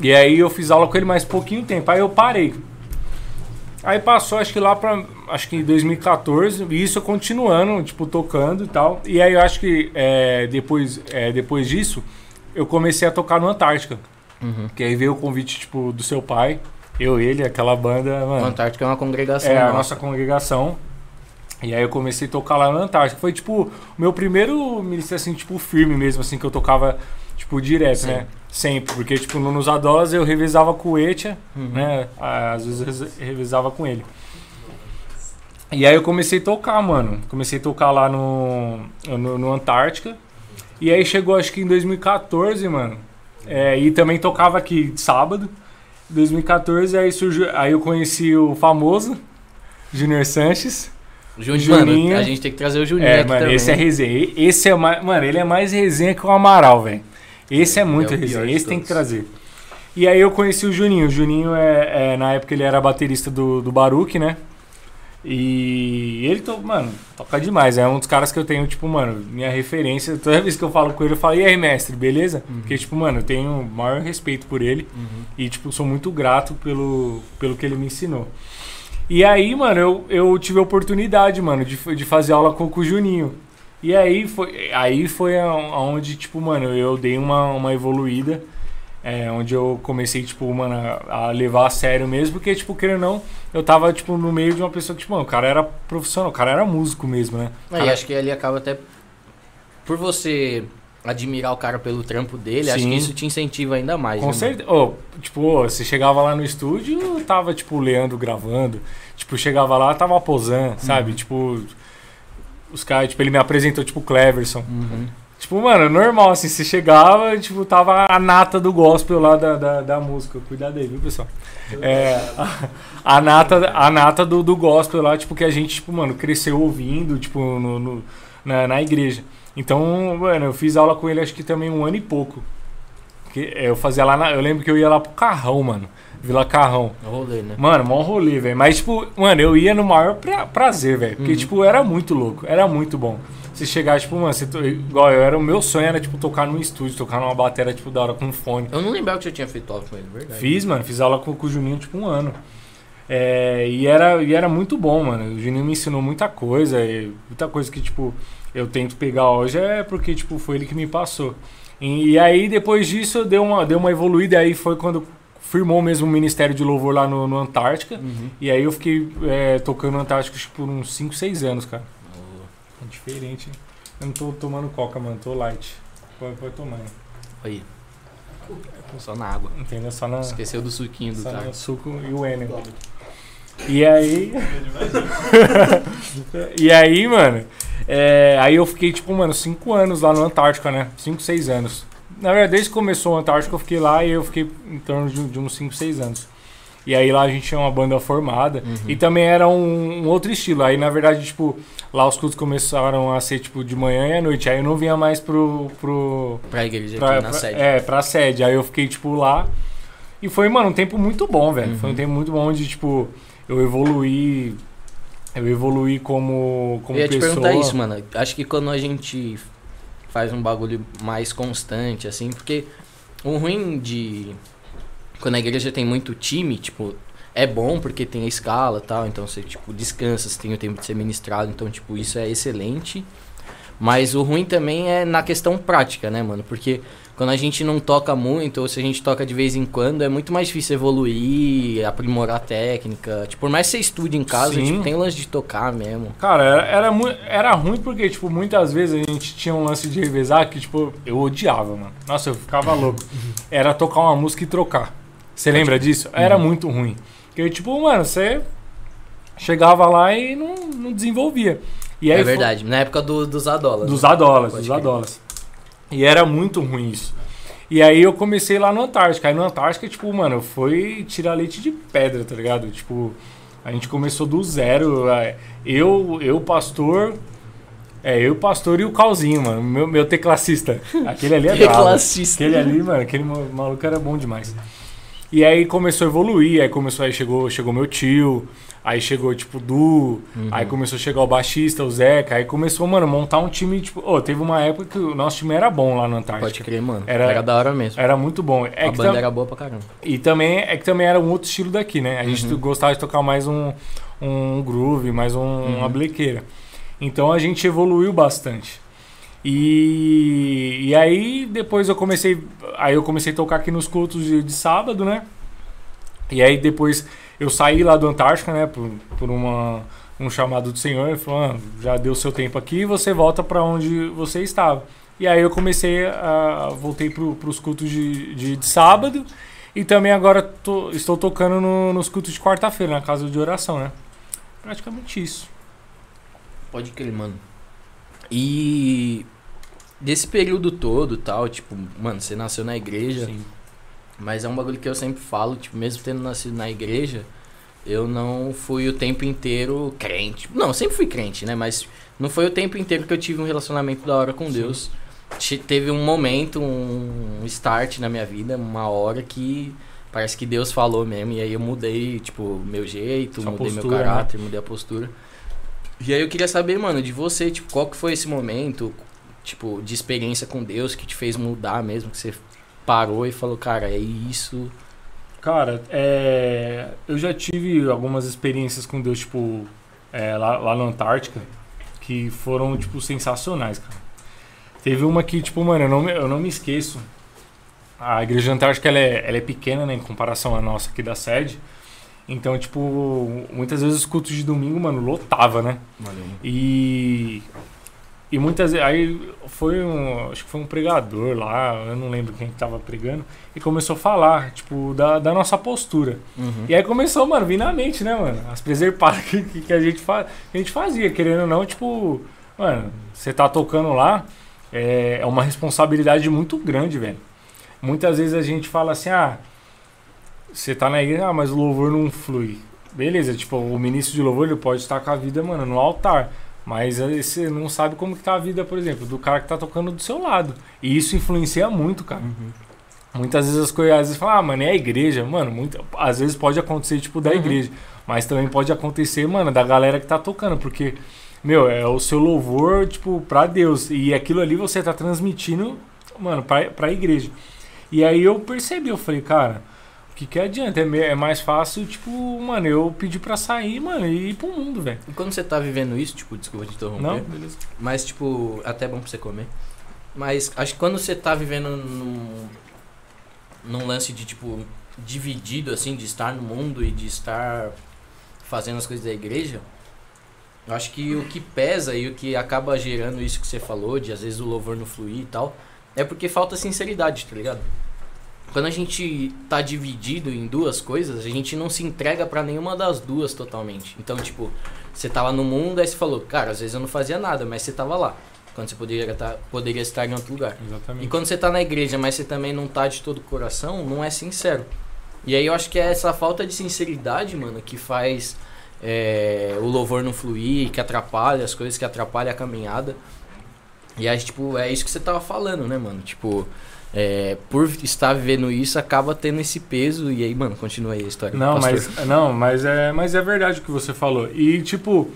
E aí eu fiz aula com ele mais pouquinho tempo. Aí eu parei. Aí passou, acho que lá pra. Acho que em 2014. E isso continuando, tipo, tocando e tal. E aí eu acho que é, depois, é, depois disso, eu comecei a tocar no Antártica. Uhum. Que aí veio o convite, tipo, do seu pai. Eu, ele, aquela banda, O mano. Antártica é uma congregação. É, a nossa. nossa congregação. E aí eu comecei a tocar lá no Antártica. Foi, tipo, o meu primeiro ministério, assim, tipo, firme mesmo, assim, que eu tocava, tipo, direto, Sim. né? Sempre. Porque, tipo, no- nos Adolas eu revezava com o Etia, Uhum. né? Às vezes eu revezava com ele. E aí eu comecei a tocar, mano. Comecei a tocar lá no, no, no Antártica. E aí chegou, acho que em 2014, mano. É, e também tocava aqui sábado. 2014, aí surgiu. Aí eu conheci o famoso Junior Sanches. Juninho, Juninho. mano, a gente tem que trazer o Juninho É, mano, também. esse é resenha. Esse é mais. Mano, ele é mais resenha que o Amaral, velho. Esse é muito É resenha. Esse tem que trazer. E aí eu conheci o Juninho. O Juninho é, é, na época ele era baterista do, do Baruque, né? E ele, to, mano, toca demais. É um dos caras que eu tenho, tipo, mano, minha referência. Toda vez que eu falo com ele, eu falo, e aí, mestre, beleza? Uhum. Porque, tipo, mano, eu tenho o maior respeito por ele. Uhum. E, tipo, sou muito grato pelo, pelo que ele me ensinou. E aí, mano, eu, eu tive a oportunidade, mano, de, de fazer aula com, com o Juninho. E aí foi, aí foi aonde, tipo, mano, eu dei uma, uma evoluída. É, onde eu comecei, tipo, mano, a, a levar a sério mesmo. Porque, tipo, querendo ou não, eu tava, tipo, no meio de uma pessoa que, tipo, mano, o cara era profissional, o cara era músico mesmo, né? Aí Cara- acho que ali acaba até. Por você admirar o cara pelo trampo dele, acho Sim. que isso te incentiva ainda mais. Com né, certeza. Ô, tipo, ô, você chegava lá no estúdio, tava, tipo, o Leandro gravando. Tipo, chegava lá, tava a Pozan, sabe? Uhum. Tipo, os caras, tipo, ele me apresentou, tipo, o Cleverson. Uhum. Tipo, mano, normal, assim, você chegava, tipo, tava a nata do gospel lá da, da, da música. Cuidado aí, viu, pessoal? É, a, a nata, a nata do, do gospel lá, tipo, que a gente, tipo, mano, cresceu ouvindo, tipo, no, no- na, na igreja. Então, mano, eu fiz aula com ele acho que também um ano e pouco. Que eu fazia lá na, Eu lembro que eu ia lá pro Carrão, mano. Vila Carrão. Rolê, né? Mano, mó rolê, velho. Mas, tipo, mano, eu ia no maior pra- prazer, velho. Porque, Uhum. tipo, era muito louco. Era muito bom. Você chegar, tipo, mano, você, to- igual eu, era, o meu sonho era, tipo, tocar num estúdio, tocar numa bateria, tipo, da hora com fone. Eu não lembrava que você tinha feito aula com ele, verdade. Fiz, mano, fiz aula com, com o Juninho, tipo, um ano. É, e, era, e era muito bom, mano. O Juninho me ensinou muita coisa. muita coisa que, tipo, eu tento pegar hoje é porque, tipo, foi ele que me passou. E, e aí, depois disso, deu uma, deu uma evoluída. E aí foi quando firmou mesmo o Ministério de Louvor lá no, no Antártica. Uhum. E aí eu fiquei é, tocando no Antártico tipo, por uns 5, 6 anos, cara. É diferente, hein? Eu não tô tomando coca, mano. Tô light. Pode, pode tomar, hein? Aí. Só na água. Entendeu? Só na... Esqueceu do suquinho do Só suco e o Enel. E aí. e aí, mano. é, aí eu fiquei, tipo, mano, 5 anos lá no Antártica, né? 5, 6 anos. Na verdade, desde que começou o Antártico, eu fiquei lá e eu fiquei em torno de, de uns 5, 6 anos. E aí lá a gente tinha uma banda formada. Uhum. E também era um, um outro estilo. Aí, na verdade, tipo, lá os cultos começaram a ser, tipo, de manhã e à noite. Aí eu não vinha mais pro. pro Pra igreja pra, aqui na pra- sede. É, pra sede. Aí eu fiquei, tipo, lá. E foi, mano, um tempo muito bom, velho. Uhum. Foi um tempo muito bom onde, tipo, eu evoluí. Eu evoluí como, como eu ia te pessoa. perguntar isso, mano. Acho que quando a gente faz um bagulho mais constante, assim, porque o ruim de. Quando a igreja tem muito time, tipo, é bom porque tem a escala tal, então você, tipo, descansa, você tem o tempo de ser ministrado, então, tipo, isso é excelente. Mas o ruim também é na questão prática, né, mano? Porque quando a gente não toca muito, ou se a gente toca de vez em quando, é muito mais difícil evoluir, aprimorar a técnica. Tipo, por mais que você estude em casa, Sim. tipo, tem lance de tocar mesmo. Cara, era, era, era ruim porque, tipo, muitas vezes a gente tinha um lance de revezar que, tipo, eu odiava, mano. Nossa, eu ficava louco. Era tocar uma música e trocar. Você lembra disso? Era muito ruim. Porque, tipo, mano, você chegava lá e não, não desenvolvia. E aí é foi- verdade, na época do, dos Adolas. Dos né? Adolas, Pode dos crer. Adolas. E era muito ruim isso. E aí eu comecei lá no Antártica. Aí no Antártica, tipo, mano, foi tirar leite de pedra, tá ligado? Tipo, a gente começou do zero. Eu, eu pastor. É, eu, pastor e o Calzinho, mano. Meu, meu teclacista. Aquele ali é bravo. Teclacista. Aquele ali, mano, aquele ma- maluco era bom demais. E aí começou a evoluir, aí começou, aí chegou, chegou meu tio, aí chegou, tipo, o Du, Uhum. aí começou a chegar o baixista, o Zeca, aí começou, mano, montar um time, tipo, ô, teve uma época que o nosso time era bom lá no Pode Antártica. crer, mano. Era- Era, da hora mesmo. Era muito bom. É a banda era boa pra caramba. E também é que também era um outro estilo daqui, né? A gente Uhum. gostava de tocar mais um, um groove, mais um, Uhum. uma blequeira. Então a gente evoluiu bastante. E, e aí depois eu comecei. Aí eu comecei a tocar aqui nos cultos de, de sábado, né? E aí depois eu saí lá do Antártica, né? Por, por uma, um chamado do Senhor. Ele falou, ah, já deu seu tempo aqui, você volta para onde você estava. E aí eu comecei a. Voltei pro, pros cultos de, de, de sábado. E também agora tô- estou tocando no- nos cultos de quarta-feira, na casa de oração, né? Praticamente isso. Pode crer, mano. E desse período todo tal, tipo, mano, você nasceu na igreja, mas é um bagulho que eu sempre falo, tipo, mesmo tendo nascido na igreja, eu não fui o tempo inteiro crente. Não, eu sempre fui crente, né? Mas não foi o tempo inteiro que eu tive um relacionamento da hora com Sim. Deus. Che- Teve um momento, um start na minha vida, uma hora que parece que Deus falou mesmo. E aí eu mudei, tipo, meu jeito, Sua mudei meu postura, né? caráter, mudei a postura. E aí eu queria saber, mano, de você, tipo, qual que foi esse momento, tipo, de experiência com Deus que te fez mudar mesmo, que você parou e falou, cara, é isso. Cara, é, eu já tive algumas experiências com Deus, tipo, é, lá, lá na Antártica, que foram, tipo, sensacionais, cara. Teve uma que, tipo, mano, eu não, me- eu não me esqueço. A igreja antártica, ela é, ela é pequena, né, em comparação à nossa aqui da sede. Então, tipo, muitas vezes os cultos de domingo, mano, lotava, né? E e muitas vezes aí foi um, acho que foi um pregador lá, eu não lembro quem que tava pregando, e começou a falar, tipo, da, da nossa postura. Uhum. E aí começou, mano, vir na mente, né, mano? As preservadas que, que, a, gente fa a gente fazia, querendo ou não, tipo, mano, você tá tocando lá, é, é uma responsabilidade muito grande, velho. Muitas vezes a gente fala assim, ah, você tá na igreja, ah, mas o louvor não flui. Beleza, tipo, o ministro de louvor ele pode estar com a vida, mano, no altar. Mas você não sabe como que tá a vida, por exemplo, do cara que tá tocando do seu lado. E isso influencia muito, cara. Uhum. Muitas vezes as coisas, às vezes falam, ah, mano, é a igreja. Mano, muito, às vezes pode acontecer, tipo, da Uhum. igreja. Mas também pode acontecer, mano, da galera que tá tocando. Porque, meu, é o seu louvor, tipo, pra Deus. E aquilo ali você tá transmitindo, mano, pra, pra igreja. E aí eu percebi, eu falei, cara, que que adianta? É, é mais fácil, tipo, mano, eu pedir pra sair, mano, e ir pro mundo, velho. E quando você tá vivendo isso, tipo, desculpa te interromper. Não? Beleza. Mas, tipo, até é bom pra você comer. Mas acho que quando você tá vivendo num, num lance de, tipo, dividido, assim, de estar no mundo e de estar fazendo as coisas da igreja, eu acho que o que pesa e o que acaba gerando isso que você falou, de às vezes o louvor não fluir e tal, é porque falta sinceridade, tá ligado? Quando a gente tá dividido em duas coisas, a gente não se entrega pra nenhuma das duas totalmente. Então, tipo, você tava no mundo, aí você falou, cara, às vezes eu não fazia nada, mas você tava lá. Quando você poderia, tá, poderia estar em outro lugar. Exatamente. E quando você tá na igreja, mas você também não tá de todo o coração, não é sincero. E aí eu acho que é essa falta de sinceridade, mano, que faz é, o louvor não fluir, que atrapalha as coisas, que atrapalha a caminhada. E aí, tipo, é isso que você tava falando, né, mano? Tipo, é, por estar vivendo isso, acaba tendo esse peso. E aí, mano, continua aí a história. Não, pastor. mas, não mas, é, mas é verdade o que você falou. E, tipo,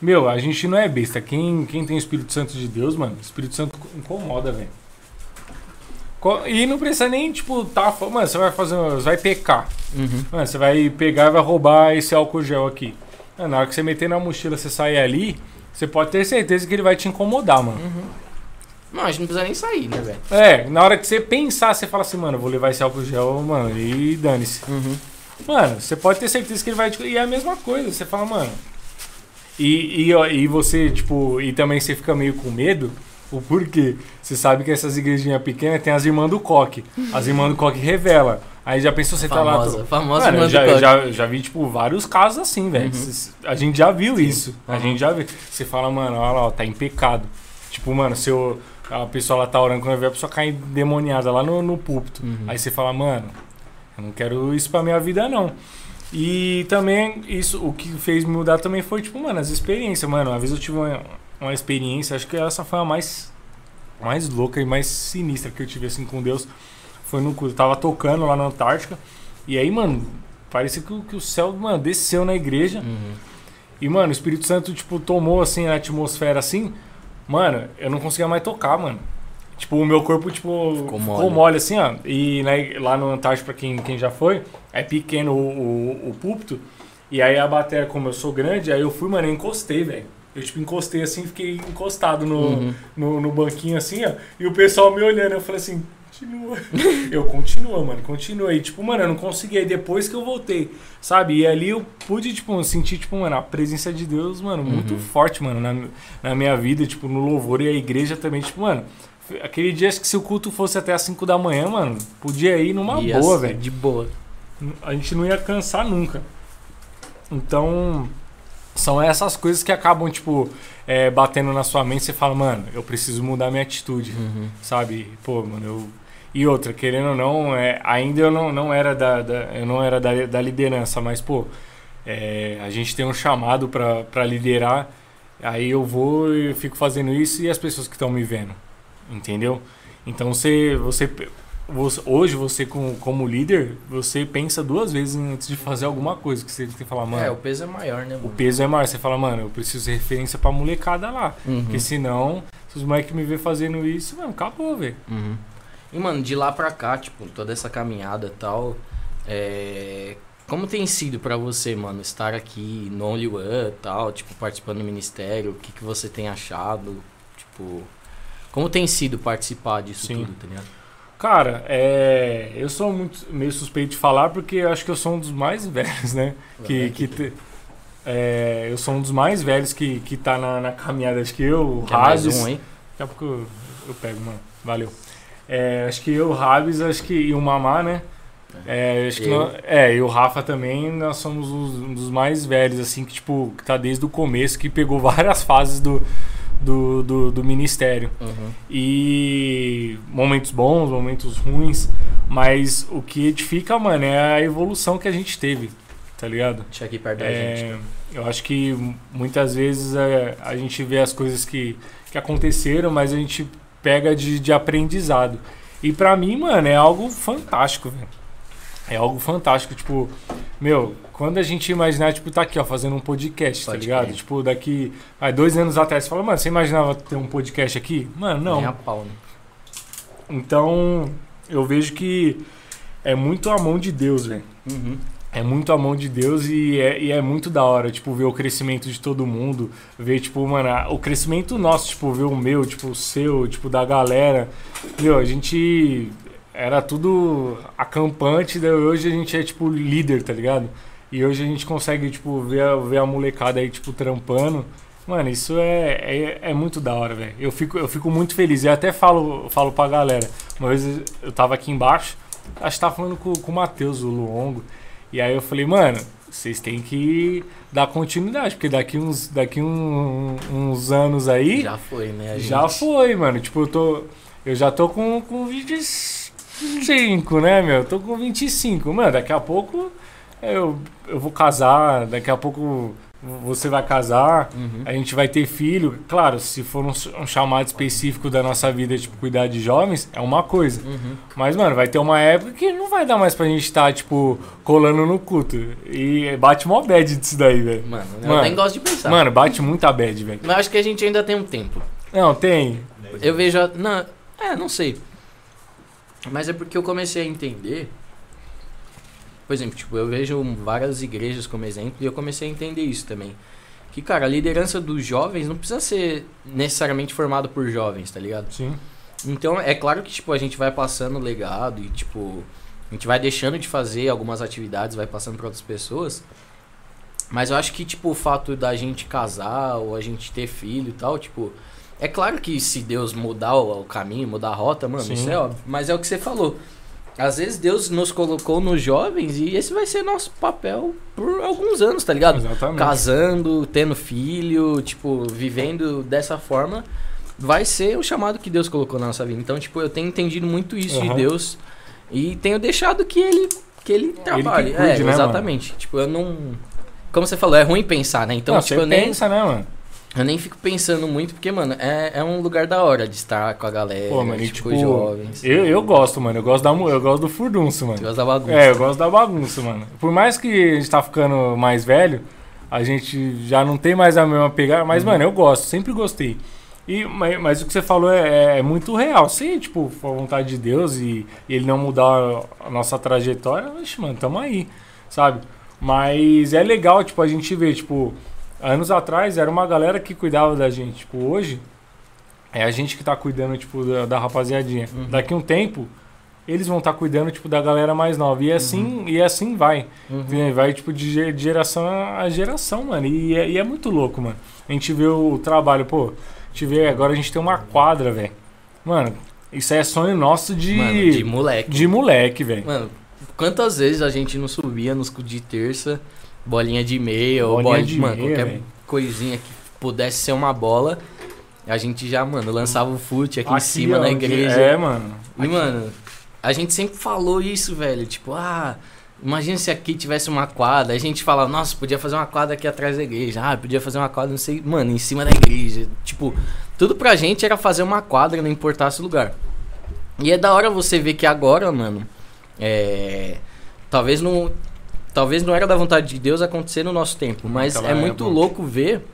meu, a gente não é besta. Quem, quem tem o Espírito Santo de Deus, mano, o Espírito Santo incomoda, velho. E não precisa nem, tipo, tá. Mano, você vai fazer. Você vai pecar. Uhum. Mano, você vai pegar e vai roubar esse álcool gel aqui. Mano, na hora que você meter na mochila, você sair ali, você pode ter certeza que ele vai te incomodar, mano. Não, a gente não precisa nem sair, né, velho? É, na hora que você pensar, você fala assim, mano, vou levar esse álcool gel, mano, e dane-se. Uhum. Mano, você pode ter certeza que ele vai te. E é a mesma coisa, você fala, mano. E, e, ó, e você, tipo, e também você fica meio com medo. O porquê? Você sabe que essas igrejinhas pequenas tem as irmãs do coque. As irmãs do coque revela. Aí já pensou, você tá lá. Famosa, famosa Mano, do já, já, já vi, tipo, vários casos assim, velho. Uhum. A gente já viu isso. A Uhum. gente já viu. Você fala, mano, olha lá, ó, tá em pecado. Tipo, mano, se eu, a pessoa lá tá orando, quando vê a pessoa cair endemoniada lá no, no púlpito. Uhum. Aí você fala, mano, eu não quero isso pra minha vida, não. E também, isso, o que fez me mudar também foi, tipo, mano, as experiências, mano. Uma vez eu tive uma, uma experiência, acho que essa foi a mais, mais louca e mais sinistra que eu tive, assim, com Deus. Foi no culto. Tava tocando lá na Antártica. E aí, mano, parecia que, o- que o céu, mano, desceu na igreja. Uhum. E, mano, o Espírito Santo, tipo, tomou, assim, a atmosfera, assim. Mano, eu não conseguia mais tocar, mano. Tipo, o meu corpo, tipo, Ficou ficou mole. mole, assim, ó. E né, lá no Antártico, pra quem, quem já foi, é pequeno o, o, o púlpito. E aí a bateria, como eu sou grande, aí eu fui, mano, eu encostei, velho. Eu, tipo, encostei assim, fiquei encostado no, Uhum. no, no banquinho, assim, ó. E o pessoal me olhando, eu falei assim, continua. eu, continua, mano, continua. E, tipo, mano, eu não consegui. Aí depois que eu voltei, sabe? E ali eu pude, tipo, sentir, tipo, mano, a presença de Deus, mano, muito Uhum. forte, mano, na, na minha vida, tipo, no louvor e a igreja também, tipo, mano. Aquele dia, acho que se o culto fosse até as 5 da manhã, mano, podia ir numa Ia boa, velho. De boa. A gente não ia cansar nunca. Então, são essas coisas que acabam, tipo, é, batendo na sua mente. Você fala, mano, eu preciso mudar minha atitude, Uhum. sabe? Pô, mano, eu. E outra, querendo ou não, é, ainda eu não, não era, da, da- eu não era da, da liderança, mas, pô, é, a gente tem um chamado pra liderar. Aí eu vou e fico fazendo isso e as pessoas que estão me vendo, entendeu? Então você, você, você- hoje você como, como líder, você pensa duas vezes antes de fazer alguma coisa que você tem que falar, mano. É, o peso é maior, né, O mano? peso é maior. Você fala, mano, eu preciso ser referência pra molecada lá. Uhum. Porque senão, se os moleques me ver fazendo isso, mano, acabou, velho. Uhum. E, mano, de lá pra cá, tipo, toda essa caminhada e tal, é... Como tem sido pra você, mano, estar aqui no Only One e tal, tipo, participando do ministério? O que, que você tem achado? Tipo, como tem sido participar disso Sim. tudo, tá ligado? Cara, é, eu sou muito meio suspeito de falar porque eu acho que eu sou um dos mais velhos, né? Que, que te- é, eu sou um dos mais velhos que, que tá na, na caminhada. Acho que eu, o Rabis. um aí? Daqui a pouco eu, eu pego, mano. Valeu. É, acho que eu, o Rabis, acho que. E o Mamá, né? É, acho que Eu. nós- é, e o Rafa também, nós somos os- um dos mais velhos, assim, que, tipo, que tá desde o começo, que pegou várias fases do, do, do, do ministério. Uhum. E momentos bons, momentos ruins, mas o que edifica, mano, é a evolução que a gente teve, tá ligado? Deixa aqui perto da É, gente. eu acho que muitas vezes é, a gente vê as coisas que, que aconteceram, mas a gente pega de, de aprendizado. E pra mim, mano, é algo fantástico, velho. É algo fantástico, tipo, meu, quando a gente imaginar, tipo, tá aqui, ó, fazendo um podcast, tá Pode ligado? crer. Tipo, daqui, aí, dois anos atrás, você fala, mano, você imaginava ter um podcast aqui? Mano, não. Nem a pau, né? Então, eu vejo que é muito a mão de Deus, velho. Uhum. É muito a mão de Deus e é, e é muito da hora, tipo, ver o crescimento de todo mundo, ver, tipo, mano, o crescimento nosso, tipo, ver o meu, tipo, o seu, tipo, da galera. Meu, a gente era tudo acampante, daí hoje a gente é, tipo, líder, tá ligado? E hoje a gente consegue, tipo, ver a, ver a molecada aí, tipo, trampando. Mano, isso é, é, é muito da hora, velho. Eu fico, eu fico muito feliz. Eu até falo, falo pra galera. Uma vez eu tava aqui embaixo, acho que tava falando com, com o Matheus, o Luongo. E aí eu falei, mano, vocês têm que dar continuidade, porque daqui uns, daqui um- uns anos aí. Já foi, né? Já foi, mano. Tipo, eu tô. Eu já tô com, com 25, né, meu? Eu tô com 25. Mano, daqui a pouco eu, eu vou casar, daqui a pouco você vai casar, Uhum. a gente vai ter filho. Claro, se for um, um chamado específico da nossa vida, tipo, cuidar de jovens, é uma coisa. Uhum. Mas, mano, vai ter uma época que não vai dar mais pra gente estar, tipo, colando no culto. E bate mó bad disso daí, velho. Mano, eu Mano. nem gosto de pensar. Mano, bate muita bad, velho. Mas acho que a gente ainda tem um tempo. Não, tem. Eu vejo. a- Não, é, não sei. Mas é porque eu comecei a entender. Por exemplo, tipo, eu vejo várias igrejas como exemplo e eu comecei a entender isso também. Que, cara, a liderança dos jovens não precisa ser necessariamente formada por jovens, tá ligado? Sim. Então, é claro que, tipo, a gente vai passando o legado e, tipo, a gente vai deixando de fazer algumas atividades, vai passando para outras pessoas. Mas eu acho que, tipo, o fato da gente casar ou a gente ter filho e tal, tipo, é claro que se Deus mudar o, caminho, mudar a rota, mano, Sim. isso é óbvio. Mas é o que você falou. Às vezes Deus nos colocou nos jovens e esse vai ser nosso papel por alguns anos, tá ligado? Exatamente. casando, tendo filho, tipo, vivendo dessa forma, vai ser o chamado que Deus colocou na nossa vida. Então, tipo, eu tenho entendido muito isso de Aham. Deus e tenho deixado que ele que ele trabalhe. cuide, é, né, exatamente. Tipo, eu não como você falou, é ruim pensar, né? Então, Não, tipo, você eu nem, pensa, né, mano? Eu nem fico pensando muito, porque, mano, é, é um lugar da hora de estar com a galera, Pô, mano, tipo, tipo, jovens. Eu, eu gosto, mano. Eu gosto, da, eu gosto do furdunço, mano. Eu gosto da bagunça. É, eu gosto da bagunça, mano. Por mais que a gente tá ficando mais velho, a gente já não tem mais a mesma pegada. Mas, Uhum. mano, eu gosto, sempre gostei. E, mas, mas o que você falou é, é muito real. Se, tipo, for a vontade de Deus e, e ele não mudar a nossa trajetória, vixe, mano, tamo aí, sabe? Mas é legal, tipo, a gente ver, tipo, anos atrás era uma galera que cuidava da gente. Tipo, hoje é a gente que tá cuidando, tipo, da, da rapaziadinha. Uhum. Daqui um tempo, eles vão estar cuidando, tipo, da galera mais nova. E assim, e assim vai. Uhum. Vai, tipo, de ge- de geração a geração, mano. E é, e é muito louco, mano. A gente vê o trabalho, pô. A gente vê, agora a gente tem uma quadra, velho. Mano, isso aí é sonho nosso de. Mano, de moleque. de moleque, velho. Mano, quantas vezes a gente não subia nos de terça, bolinha de meia, ou Bolinha de mano, meia, qualquer velho. coisinha que pudesse ser uma bola, a gente já, mano, lançava o fute aqui, em Aqui, cima ó, na igreja. É, mano. E, mano, a gente sempre falou isso, velho. Tipo, ah, imagina se aqui tivesse uma quadra. A gente fala, nossa, podia fazer uma quadra aqui atrás da igreja. Ah, podia fazer uma quadra, não sei, mano, em cima da igreja. Tipo, tudo pra gente era fazer uma quadra, não importasse o lugar. E é da hora você ver que agora, mano, é. Talvez não. Talvez não era da vontade de Deus acontecer no nosso tempo, mas Naquela é muito época. louco ver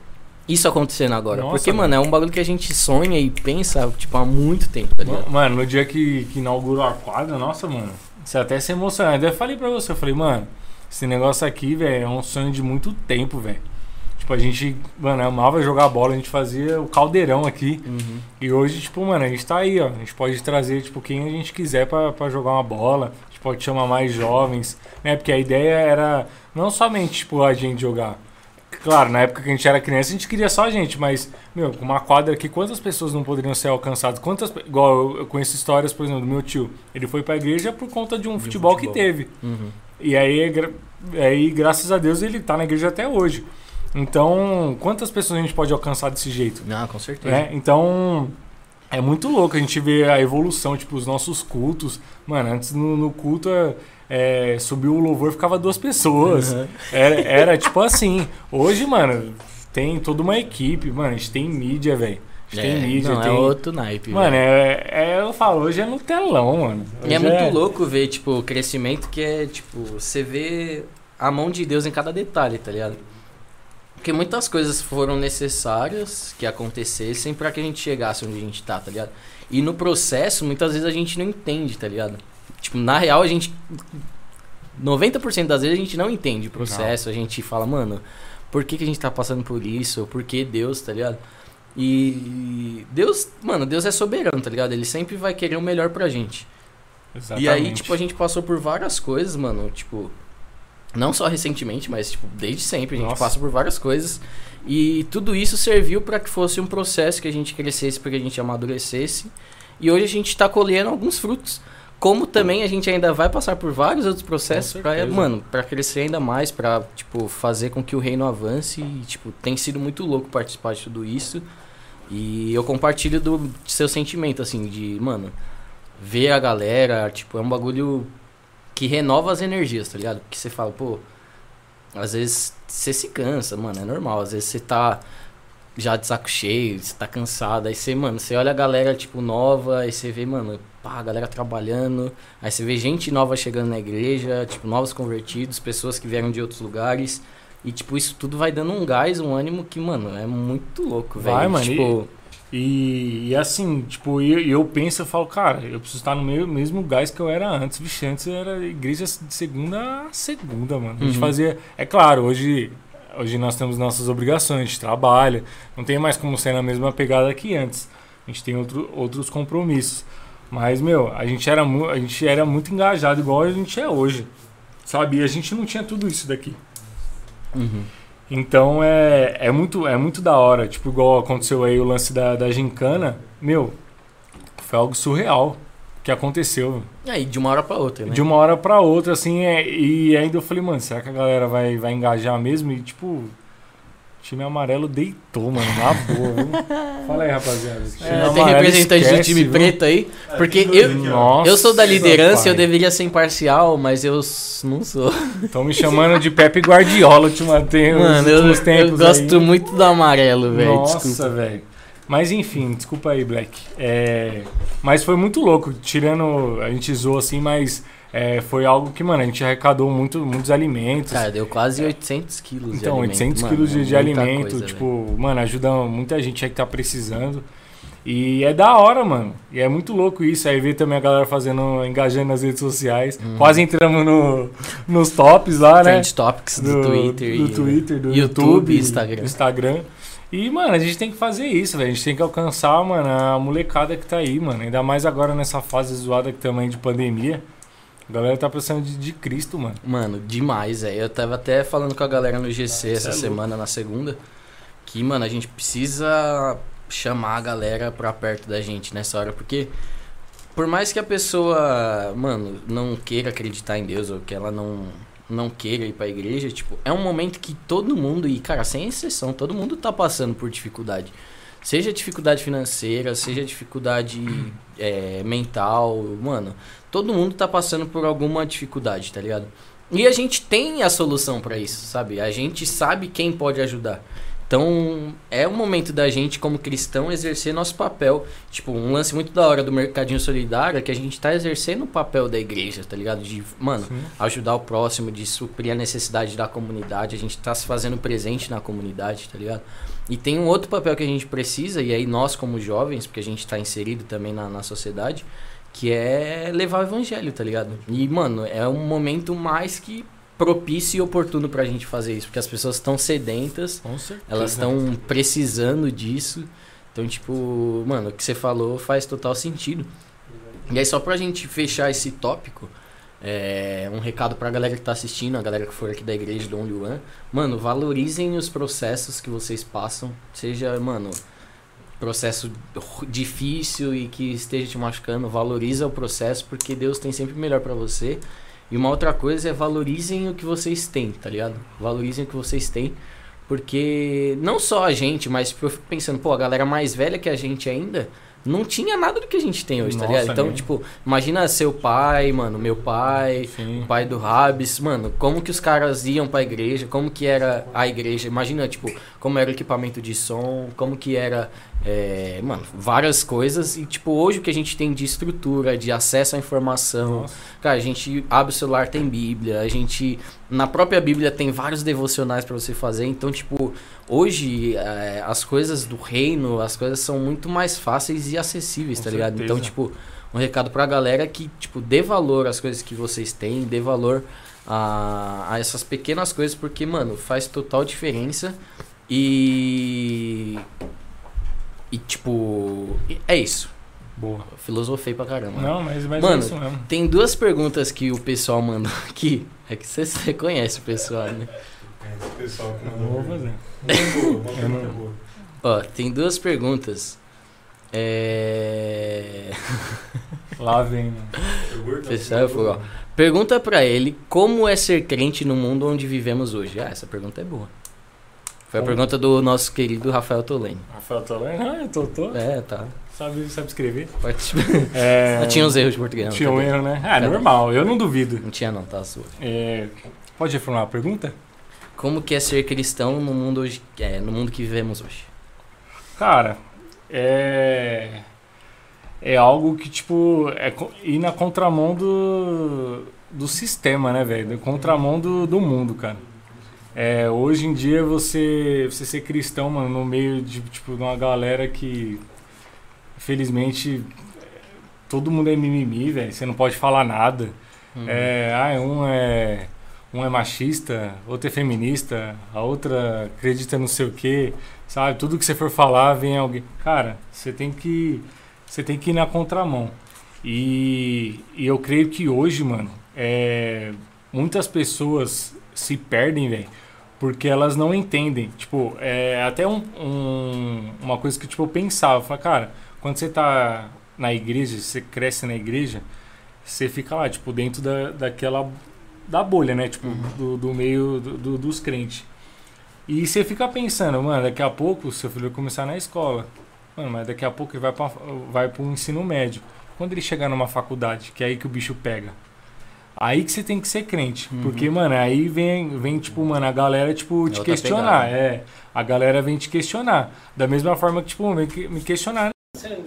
isso acontecendo agora. Nossa, porque, mano. mano, é um bagulho que a gente sonha e pensa, tipo, há muito tempo, tá ligado? Mano, no dia que, que inaugurou a quadra, nossa, mano. Você até se emociona. Eu falei pra você, eu falei, mano, esse negócio aqui, velho, é um sonho de muito tempo, velho. Tipo, a gente, mano, amava jogar bola, a gente fazia o caldeirão aqui. Uhum. E hoje, tipo, mano, a gente tá aí, ó. A gente pode trazer, tipo, quem a gente quiser pra, pra jogar uma bola. A pode chamar mais jovens, né? Porque a ideia era não somente, tipo, a gente jogar. Claro, na época que a gente era criança, a gente queria só a gente, mas, meu, com uma quadra aqui, quantas pessoas não poderiam ser alcançadas? Quantas, igual eu, conheço histórias, por exemplo, do meu tio. Ele foi pra igreja por conta de um, um futebol, futebol. que teve. Uhum. E aí, gra- aí, graças a Deus, ele tá na igreja até hoje. Então, quantas pessoas a gente pode alcançar desse jeito? Não, com certeza. né? Então, é muito louco a gente ver a evolução, tipo, os nossos cultos. Mano, antes no, no culto, é, é, subiu o louvor, ficava duas pessoas. Uhum. Era, era tipo assim. Hoje, mano, tem toda uma equipe, mano, a gente tem mídia, velho. É, tem mídia, não, tem... é outro naipe. Mano, é, é, eu falo, hoje é no telão, mano. Hoje e é muito é... louco ver, tipo, o crescimento que é, tipo, você vê a mão de Deus em cada detalhe, tá ligado? Porque muitas coisas foram necessárias que acontecessem para que a gente chegasse onde a gente tá, tá ligado? E no processo, muitas vezes a gente não entende, tá ligado? Tipo, na real, a gente. 90% das vezes a gente não entende o processo, não. a gente fala, mano, por que, que a gente tá passando por isso? Por que Deus, tá ligado? E Deus, mano, Deus é soberano, tá ligado? Ele sempre vai querer o melhor pra gente. Exatamente. E aí, tipo, a gente passou por várias coisas, mano, tipo, não só recentemente, mas tipo, desde sempre. A gente Nossa. passa por várias coisas. E tudo isso serviu para que fosse um processo que a gente crescesse, para que a gente amadurecesse. E hoje a gente está colhendo alguns frutos. Como também a gente ainda vai passar por vários outros processos para, mano, para crescer ainda mais, para tipo fazer com que o reino avance e tipo, tem sido muito louco participar de tudo isso. E eu compartilho do seu sentimento assim de, mano, ver a galera, tipo, é um bagulho que renova as energias, tá ligado? Que você fala, pô, às vezes você se cansa, mano, é normal. Às vezes você tá já de saco cheio, você tá cansado. Aí você, mano, você olha a galera, tipo, nova, aí você vê, mano, pá, a galera trabalhando. Aí você vê gente nova chegando na igreja, tipo, novos convertidos, pessoas que vieram de outros lugares. E, tipo, isso tudo vai dando um gás, um ânimo que, mano, é muito louco, velho. Vai, mano. Tipo, e e, assim, tipo, eu, eu penso, eu falo, cara, eu preciso estar no meio, mesmo gás que eu era antes. Vixe, antes era igreja de segunda a segunda, mano. A gente uhum. fazia. É claro, hoje, hoje nós temos nossas obrigações, a gente trabalha, não tem mais como ser na mesma pegada que antes. A gente tem outro, outros compromissos. Mas, meu, a gente, era a gente era muito engajado, igual a gente é hoje. Sabe? E a gente não tinha tudo isso daqui. Uhum. Então é, é, muito, é muito da hora. Tipo, igual aconteceu aí o lance da, da gincana. Meu, foi algo surreal que aconteceu. É, e de uma hora para outra, né? De uma hora para outra, assim, é, e ainda eu falei, mano, será que a galera vai, vai engajar mesmo? E tipo, time amarelo deitou, mano, na boa. Viu? Fala aí, rapaziada. É, tem representante esquece, do time viu? preto aí? Porque eu, Nossa, eu sou da liderança e eu deveria ser imparcial, mas eu não sou. Estão me chamando de Pepe Guardiola ultimamente. Mano, eu, eu gosto aí. muito do amarelo, velho. Nossa, velho. Mas enfim, desculpa aí, Black. É, mas foi muito louco, tirando. A gente zoou assim, mas é, foi algo que, mano, a gente arrecadou muito, muitos alimentos. Cara, deu quase 800 quilos então, de alimento. 800 mano, quilos de, é de alimento, coisa, tipo, mano, ajuda muita gente aí que tá precisando. E é da hora, mano. E é muito louco isso. Aí ver também a galera fazendo, engajando nas redes sociais. Uhum. Quase entramos no, nos tops lá, né? Trend Topics do, do Twitter. Do, Twitter, do YouTube, YouTube Instagram. Instagram. E, mano, a gente tem que fazer isso, velho. A gente tem que alcançar, mano, a molecada que tá aí, mano. Ainda mais agora nessa fase zoada que também de pandemia. A galera tá precisando de, de Cristo, mano. Mano, demais, é. Eu tava até falando com a galera no GC essa é semana, na segunda, que, mano, a gente precisa chamar a galera pra perto da gente nessa hora, porque por mais que a pessoa, mano, não queira acreditar em Deus ou que ela não não queira ir pra igreja, tipo, é um momento que todo mundo, e cara, sem exceção, todo mundo tá passando por dificuldade. Seja dificuldade financeira, seja dificuldade é, mental, mano, todo mundo tá passando por alguma dificuldade, tá ligado? E a gente tem a solução para isso, sabe? A gente sabe quem pode ajudar. Então, é o momento da gente, como cristão, exercer nosso papel. Tipo, um lance muito da hora do mercadinho solidário é que a gente tá exercendo o papel da igreja, tá ligado? De, mano, Sim. ajudar o próximo, de suprir a necessidade da comunidade. A gente tá se fazendo presente na comunidade, tá ligado? E tem um outro papel que a gente precisa, e aí nós, como jovens, porque a gente tá inserido também na, na sociedade, que é levar o evangelho, tá ligado? E, mano, é um momento mais que propício e oportuno pra gente fazer isso, porque as pessoas estão sedentas, elas estão precisando disso. Então, tipo, mano, o que você falou faz total sentido. E aí, só pra gente fechar esse tópico, é, um recado pra galera que tá assistindo, a galera que for aqui da igreja do Only One. Mano, valorizem os processos que vocês passam. Seja, mano, processo difícil e que esteja te machucando, valoriza o processo porque Deus tem sempre o melhor para você. E uma outra coisa é valorizem o que vocês têm, tá ligado? Valorizem o que vocês têm, porque não só a gente, mas eu fico pensando, pô, a galera mais velha que a gente ainda não tinha nada do que a gente tem hoje, tá Nossa, ligado? Então, tipo, imagina seu pai, mano, meu pai, Sim. o pai do Rabis, mano, como que os caras iam pra igreja, como que era a igreja, imagina, tipo, como era o equipamento de som, como que era, é, mano, várias coisas, e, tipo, hoje o que a gente tem de estrutura, de acesso à informação, Nossa. cara, a gente abre o celular, tem Bíblia, a gente, na própria Bíblia tem vários devocionais pra você fazer, então, tipo, hoje é, as coisas do reino, as coisas são muito mais fáceis e acessíveis, Com tá ligado? certeza. Então, tipo, um recado pra galera que, tipo, dê valor às coisas que vocês têm, dê valor a, a essas pequenas coisas, porque, mano, faz total diferença e. E, tipo, é isso. Boa. Filosofei pra caramba. Não, mas, mas Mano, é isso mesmo. Tem duas perguntas que o pessoal mandou aqui. É que você, você conhece o pessoal, né? É, esse pessoal que mandou. não vou fazer. Boa, não- boa. Ó, tem duas perguntas. É... Lá vem, mano. Pessoal, ó. Pergunta pra ele como é ser crente no mundo onde vivemos hoje. Ah, essa pergunta é boa. Foi a pergunta do nosso querido Rafael Tolene. Rafael Tolani, ah, eu tô, tô. É, tá. Sabe, sabe escrever? Participa- É, Tinha uns erros de português. Tinha um erro, né? Ah, Cadê? normal, eu não duvido. Não tinha não, tá sua. É, pode reformular a pergunta? Como que é ser cristão no mundo hoje, é, no mundo que vivemos hoje? Cara, é. É algo que, tipo, é ir na contramão do, do sistema, né, velho? Na contramão do, do mundo, cara. É, hoje em dia, você, você ser cristão, mano, no meio de, tipo, de uma galera que, infelizmente, todo mundo é mimimi, velho. Você não pode falar nada. Uhum. É, ah, um é um é machista, outro é feminista, a outra acredita não sei o quê, sabe? Tudo que você for falar vem alguém. Cara, você tem que você tem que ir na contramão. E, e eu creio que hoje, mano, é, muitas pessoas se perdem, velho, porque elas não entendem. Tipo, é até um, um- uma coisa que tipo, eu pensava, eu falava, cara, quando você tá na igreja, você cresce na igreja, você fica lá, tipo, dentro da, daquela da bolha, né? Tipo, do, do meio do- do- dos crentes. E você fica pensando, mano, daqui a pouco seu filho vai começar na escola. Mano, mas daqui a pouco ele vai para vai pro ensino médio. Quando ele chegar numa faculdade, que é aí que o bicho pega. Aí que você tem que ser crente. Uhum. Porque, mano, aí vem, vem, tipo, mano, a galera, tipo, É te questionar. pegada. É. A galera vem te questionar. Da mesma forma que, tipo, vem que- me questionar. Você,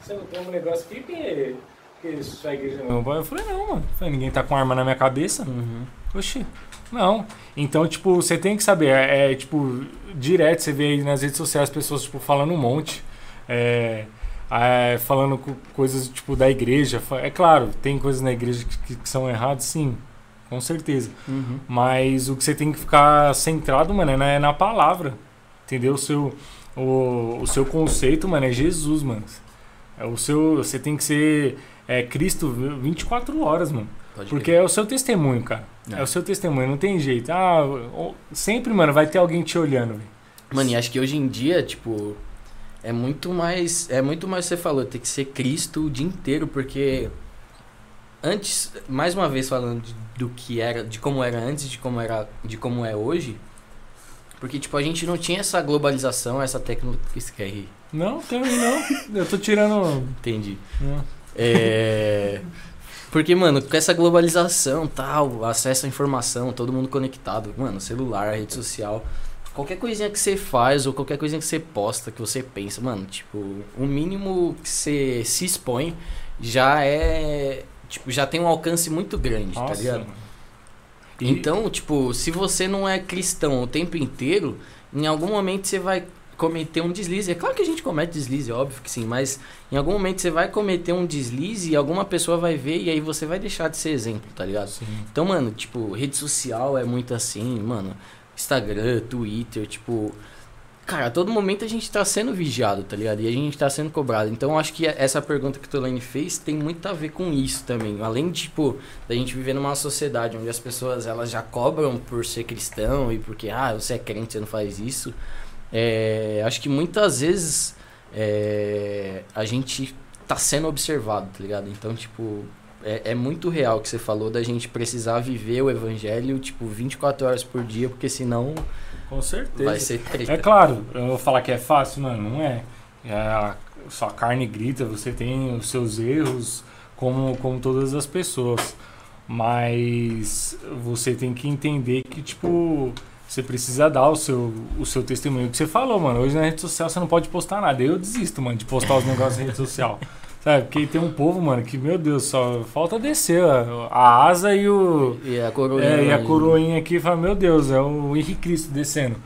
você não tem um negócio aqui que, que sua igreja não. Eu falei, não, mano. Falei, ninguém tá com arma na minha cabeça. Uhum. Oxi. Não. Então, tipo, você tem que saber. É, é, tipo, direto, você vê aí nas redes sociais as pessoas, tipo, falando um monte. É, é, falando co- coisas, tipo, da igreja. É claro, tem coisas na igreja que, que são erradas, sim. Com certeza. Uhum. Mas o que você tem que ficar centrado, mano, é na, é na palavra. Entendeu? O seu, o, o seu conceito, mano, é Jesus, mano. É o seu, você tem que ser é, Cristo 24 horas, mano. Pode Porque crer. é o seu testemunho, cara. É. É, o seu testemunho, não tem jeito. Ah, sempre, mano, vai ter alguém te olhando, velho. Mano, e acho que hoje em dia, tipo, é muito mais. É muito mais você falou, tem que ser Cristo o dia inteiro, porque antes, mais uma vez falando de- do que era, de como era antes, de como era, de como é hoje. Porque, tipo, a gente não tinha essa globalização, essa tecnologia. Que é rir. Não, também não. Eu tô tirando. Entendi. Não. É. Porque, mano, com essa globalização tal, acesso à informação, todo mundo conectado, mano, celular, rede social, qualquer coisinha que você faz ou qualquer coisinha que você posta, que você pensa, mano, tipo, o mínimo que você se expõe já é. Tipo, já tem um alcance muito grande, tá Nossa, ligado? mano. E- Então, tipo, se você não é cristão o tempo inteiro, em algum momento você vai cometer um deslize. É claro que a gente comete deslize, óbvio que sim, mas em algum momento você vai cometer um deslize e alguma pessoa vai ver e aí você vai deixar de ser exemplo, tá ligado? Sim. Então, mano, tipo, rede social é muito assim, mano. Instagram, Twitter, tipo. Cara, a todo momento a gente tá sendo vigiado, tá ligado? E a gente tá sendo cobrado. Então, acho que essa pergunta que o Tolane fez tem muito a ver com isso também. Além tipo, da gente viver numa sociedade onde as pessoas elas já cobram por ser cristão e porque, ah, você é crente, você não faz isso. É, acho que muitas vezes é, a gente tá sendo observado, tá ligado? Então, tipo, é, é muito real o que você falou da gente precisar viver o evangelho, tipo, 24 horas por dia, porque senão Com certeza. vai ser treta. É claro, eu vou falar que é fácil, mano, não é. É, sua carne grita, você tem os seus erros, como, como todas as pessoas. Mas você tem que entender que, tipo, você precisa dar o seu, o seu testemunho. O que você falou, mano. Hoje na rede social você não pode postar nada. Eu desisto, mano, de postar os negócios na rede social. Sabe? Porque tem um povo, mano, que, meu Deus, só falta descer a, a asa e o. E a coroinha. É, e a ali. coroinha aqui fala, meu Deus, é o Henrique Cristo descendo.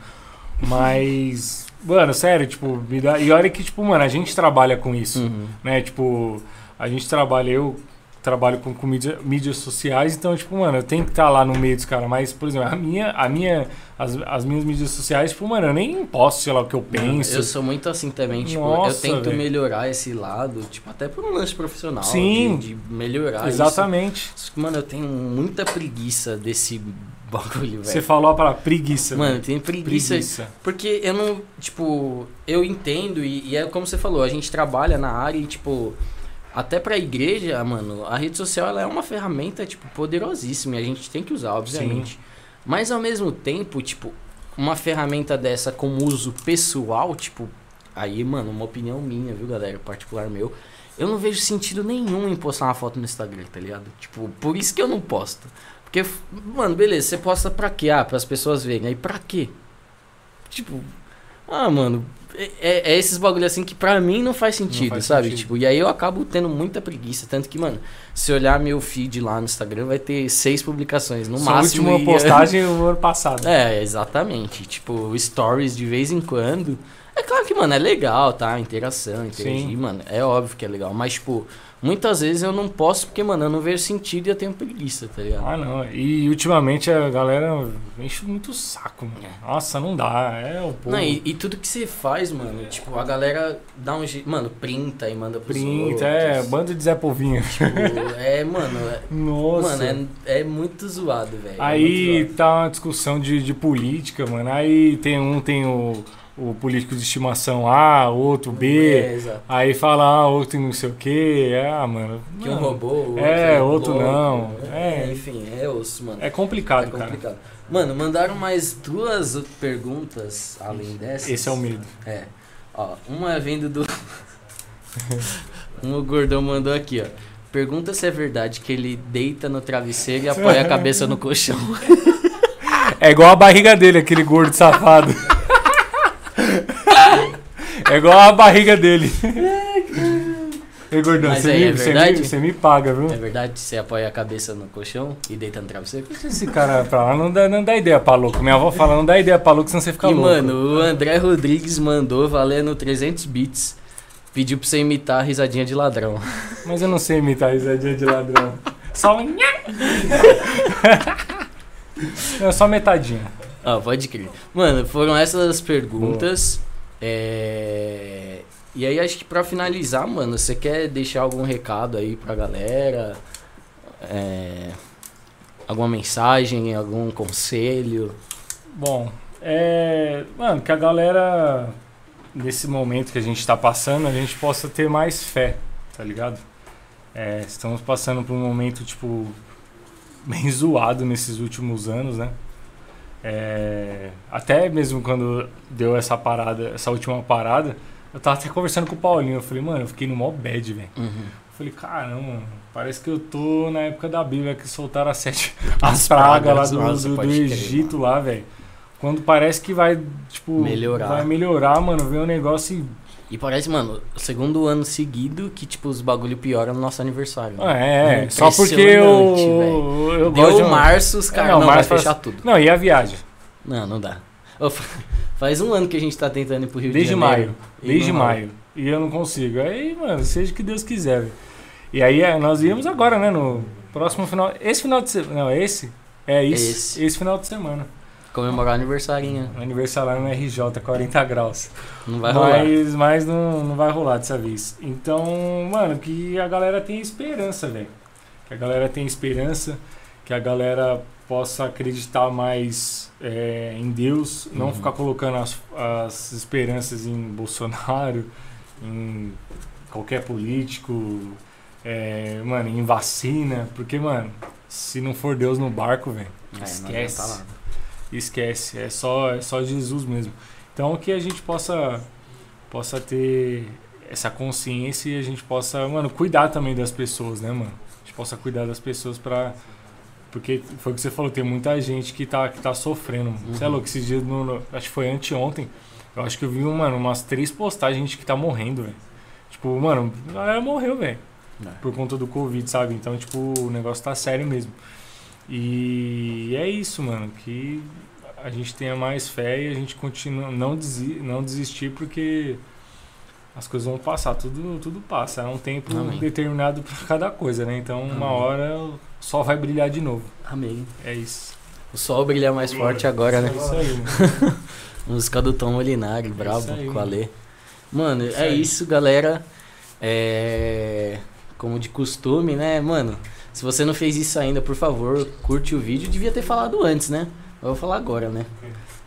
Mas, mano, sério, tipo, me dá... e olha que, tipo, mano, a gente trabalha com isso, Uhum. né? Tipo, a gente trabalha, eu trabalho com, com mídia- mídias sociais, então, tipo, mano, eu tenho que estar lá no meio dos caras, mas, por exemplo, a minha, a minha, as, as minhas mídias sociais, tipo, mano, eu nem posto, sei lá, o que eu penso. Eu sou muito assim também, tipo, Nossa, eu tento velho. melhorar esse lado, tipo, até por um lance profissional. Sim. De, de melhorar Exatamente. isso. Mano, eu tenho muita preguiça desse bagulho, Você velho. falou a palavra preguiça. Mano, tenho preguiça. preguiça. Porque eu não, tipo, eu entendo e, e é como você falou, a gente trabalha na área e, tipo, até pra igreja, mano, a rede social ela é uma ferramenta, tipo, poderosíssima e a gente tem que usar, obviamente. Mas ao mesmo tempo, tipo, uma ferramenta dessa com uso pessoal, tipo, aí, mano, uma opinião minha, viu, galera, particular meu, eu não vejo sentido nenhum em postar uma foto no Instagram, tá ligado? Tipo, por isso que eu não posto. Porque, mano, beleza, você posta pra quê? Ah, pras pessoas verem. Aí pra quê? Tipo, ah, mano, é, é- é esses bagulho assim que pra mim não faz sentido, faz sabe? sentido. Tipo, e aí eu acabo tendo muita preguiça. Tanto que, mano, se olhar meu feed lá no Instagram, vai ter seis publicações no Sua máximo. última e- postagem o ano passado. É, exatamente. Tipo, stories de vez em quando. É claro que, mano, é legal, tá? Interação, interagir, Sim. mano. É óbvio que é legal. Mas, tipo, muitas vezes eu não posso porque, mano, eu não vejo sentido e eu tenho preguiça, tá ligado? Ah, não. E ultimamente a galera enche muito o saco, mano. É. Nossa, não dá. É o povo. Não, e, e tudo que você faz, mano, tipo, a galera dá um jeito. Mano, printa e manda pros Printa, outros. é, bando de Zé Povinho. Tipo, é, mano, é, Nossa. mano, é, é muito zoado, velho. é Aí muito zoado. tá uma discussão de, de política, mano. Aí tem um, tem o, o político de estimação A, outro B. É. Aí fala, ah, outro não sei o quê. Ah, mano. Que um mano, roubou, o É, é outro louco. não. É, É. enfim, é osso, mano. É complicado, É cara. complicado. Mano, mandaram mais duas perguntas além dessas. Esse é o medo. É. Ó, uma vindo do. um gordão mandou aqui, ó. Pergunta se é verdade que ele deita no travesseiro e apoia a cabeça no colchão. É igual a barriga dele, aquele gordo safado. é igual a barriga dele. Ei, gordão, Mas você aí, me, é você me- você me paga, viu? É verdade você apoia a cabeça no colchão e deita no travesseiro? Esse cara pra lá não dá, não dá ideia pra louco. Minha avó fala, não dá ideia pra louco, senão você fica e, louco. mano, o André Rodrigues mandou valendo 300 bits. Pediu pra você imitar a risadinha de ladrão. Mas eu não sei imitar a risadinha de ladrão. Só um... É só metadinha. Ah, pode crer. Mano, foram essas as perguntas. É... E aí, acho que pra finalizar, mano, você quer deixar algum recado aí pra galera? É... Alguma mensagem, algum conselho? Bom, é. Mano, que a galera, nesse momento que a gente tá passando, a gente possa ter mais fé, tá ligado? É, estamos passando por um momento, tipo, bem zoado nesses últimos anos, né? É, até mesmo quando deu essa parada, essa última parada, eu tava até conversando com o Paulinho. Eu falei, mano, eu fiquei no mó bad, velho. Uhum. Eu falei, caramba, parece que eu tô na época da Bíblia que soltaram as sete As as pragas lá do, nossa, do- do crer, Egito lá, velho. Quando parece que vai, tipo, Melhorar. vai melhorar, mano, vem um negócio e. E parece, mano, o segundo ano seguido que, tipo, os bagulho pioram no nosso aniversário. Ah, é, É só porque eu, eu gosto Deu de... março, os caras não, não, março vai faz- fechar tudo. Não, e a viagem? Não, não dá. Faz um ano que a gente tá tentando ir pro Rio Desde de Janeiro. maio. Desde rola. maio. E eu não consigo. Aí, mano, seja o que Deus quiser. E aí, é, nós íamos agora, né, no próximo final... Esse final de semana... Não, esse? É isso. Esse. Esse final de semana. Comemorar o aniversarinho. Aniversário no RJ, 40 graus. Não vai rolar. Mas, mas não, não vai rolar dessa vez. Então, mano, que a galera tenha esperança, velho. Que a galera tenha esperança, que a galera possa acreditar mais é, em Deus, não Uhum. ficar colocando as, as esperanças em Bolsonaro, em qualquer político, é, mano, em vacina, porque, mano, se não for Deus no barco, velho, É, esquece. esquece, é só, é só Jesus mesmo. Então que a gente possa, possa ter essa consciência e a gente possa, mano, cuidar também das pessoas, né, mano? A gente possa cuidar das pessoas pra. Porque foi o que você falou, tem muita gente que tá, que tá sofrendo. Você é Uhum. louco, esses dias, no, no- acho que foi anteontem, eu acho que eu vi, mano, umas três postagens de gente que tá morrendo, velho. Tipo, mano, a galera morreu, velho. É. Por conta do Covid, sabe? Então, tipo, o negócio tá sério mesmo. E é isso, mano, que a gente tenha mais fé e a gente continua, não, desi, não desistir porque as coisas vão passar, tudo, tudo passa. É um tempo Amém. determinado pra cada coisa, né? Então, uma Amém. hora o sol vai brilhar de novo. Amém. É isso. O sol brilha mais forte agora, né? É isso aí, mano. Música do Tom Molinari, brabo, isso aí, com a mano. Lê. Mano, Isso é aí. isso, galera. É... Como de costume, né, mano? Se você não fez isso ainda, por favor, curte o vídeo. Devia ter falado antes, né? Eu vou falar agora, né?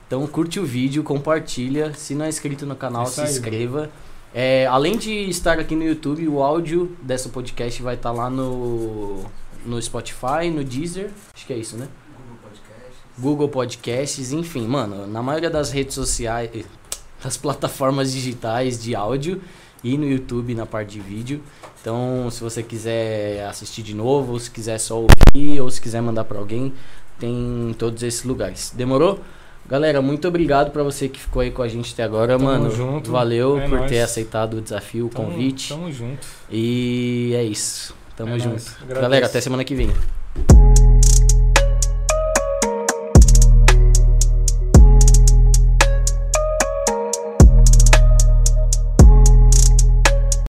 Então curte o vídeo, compartilha. Se não é inscrito no canal, Isso se aí. inscreva. É, além de estar aqui no YouTube, o áudio dessa podcast vai estar lá no, no Spotify, no Deezer. Acho que é isso, né? Google Podcast. Google Podcasts, enfim, mano, na maioria das redes sociais, das plataformas digitais de áudio e no YouTube na parte de vídeo. Então, se você quiser assistir de novo, ou se quiser só ouvir, ou se quiser mandar pra alguém, tem em todos esses lugares. Demorou? Galera, muito obrigado pra você que ficou aí com a gente até agora, Tamo mano. junto. Valeu É por nóis. ter aceitado o desafio, o Tamo- convite. Tamo junto. E é isso. Tamo É junto. Galera, até semana que vem.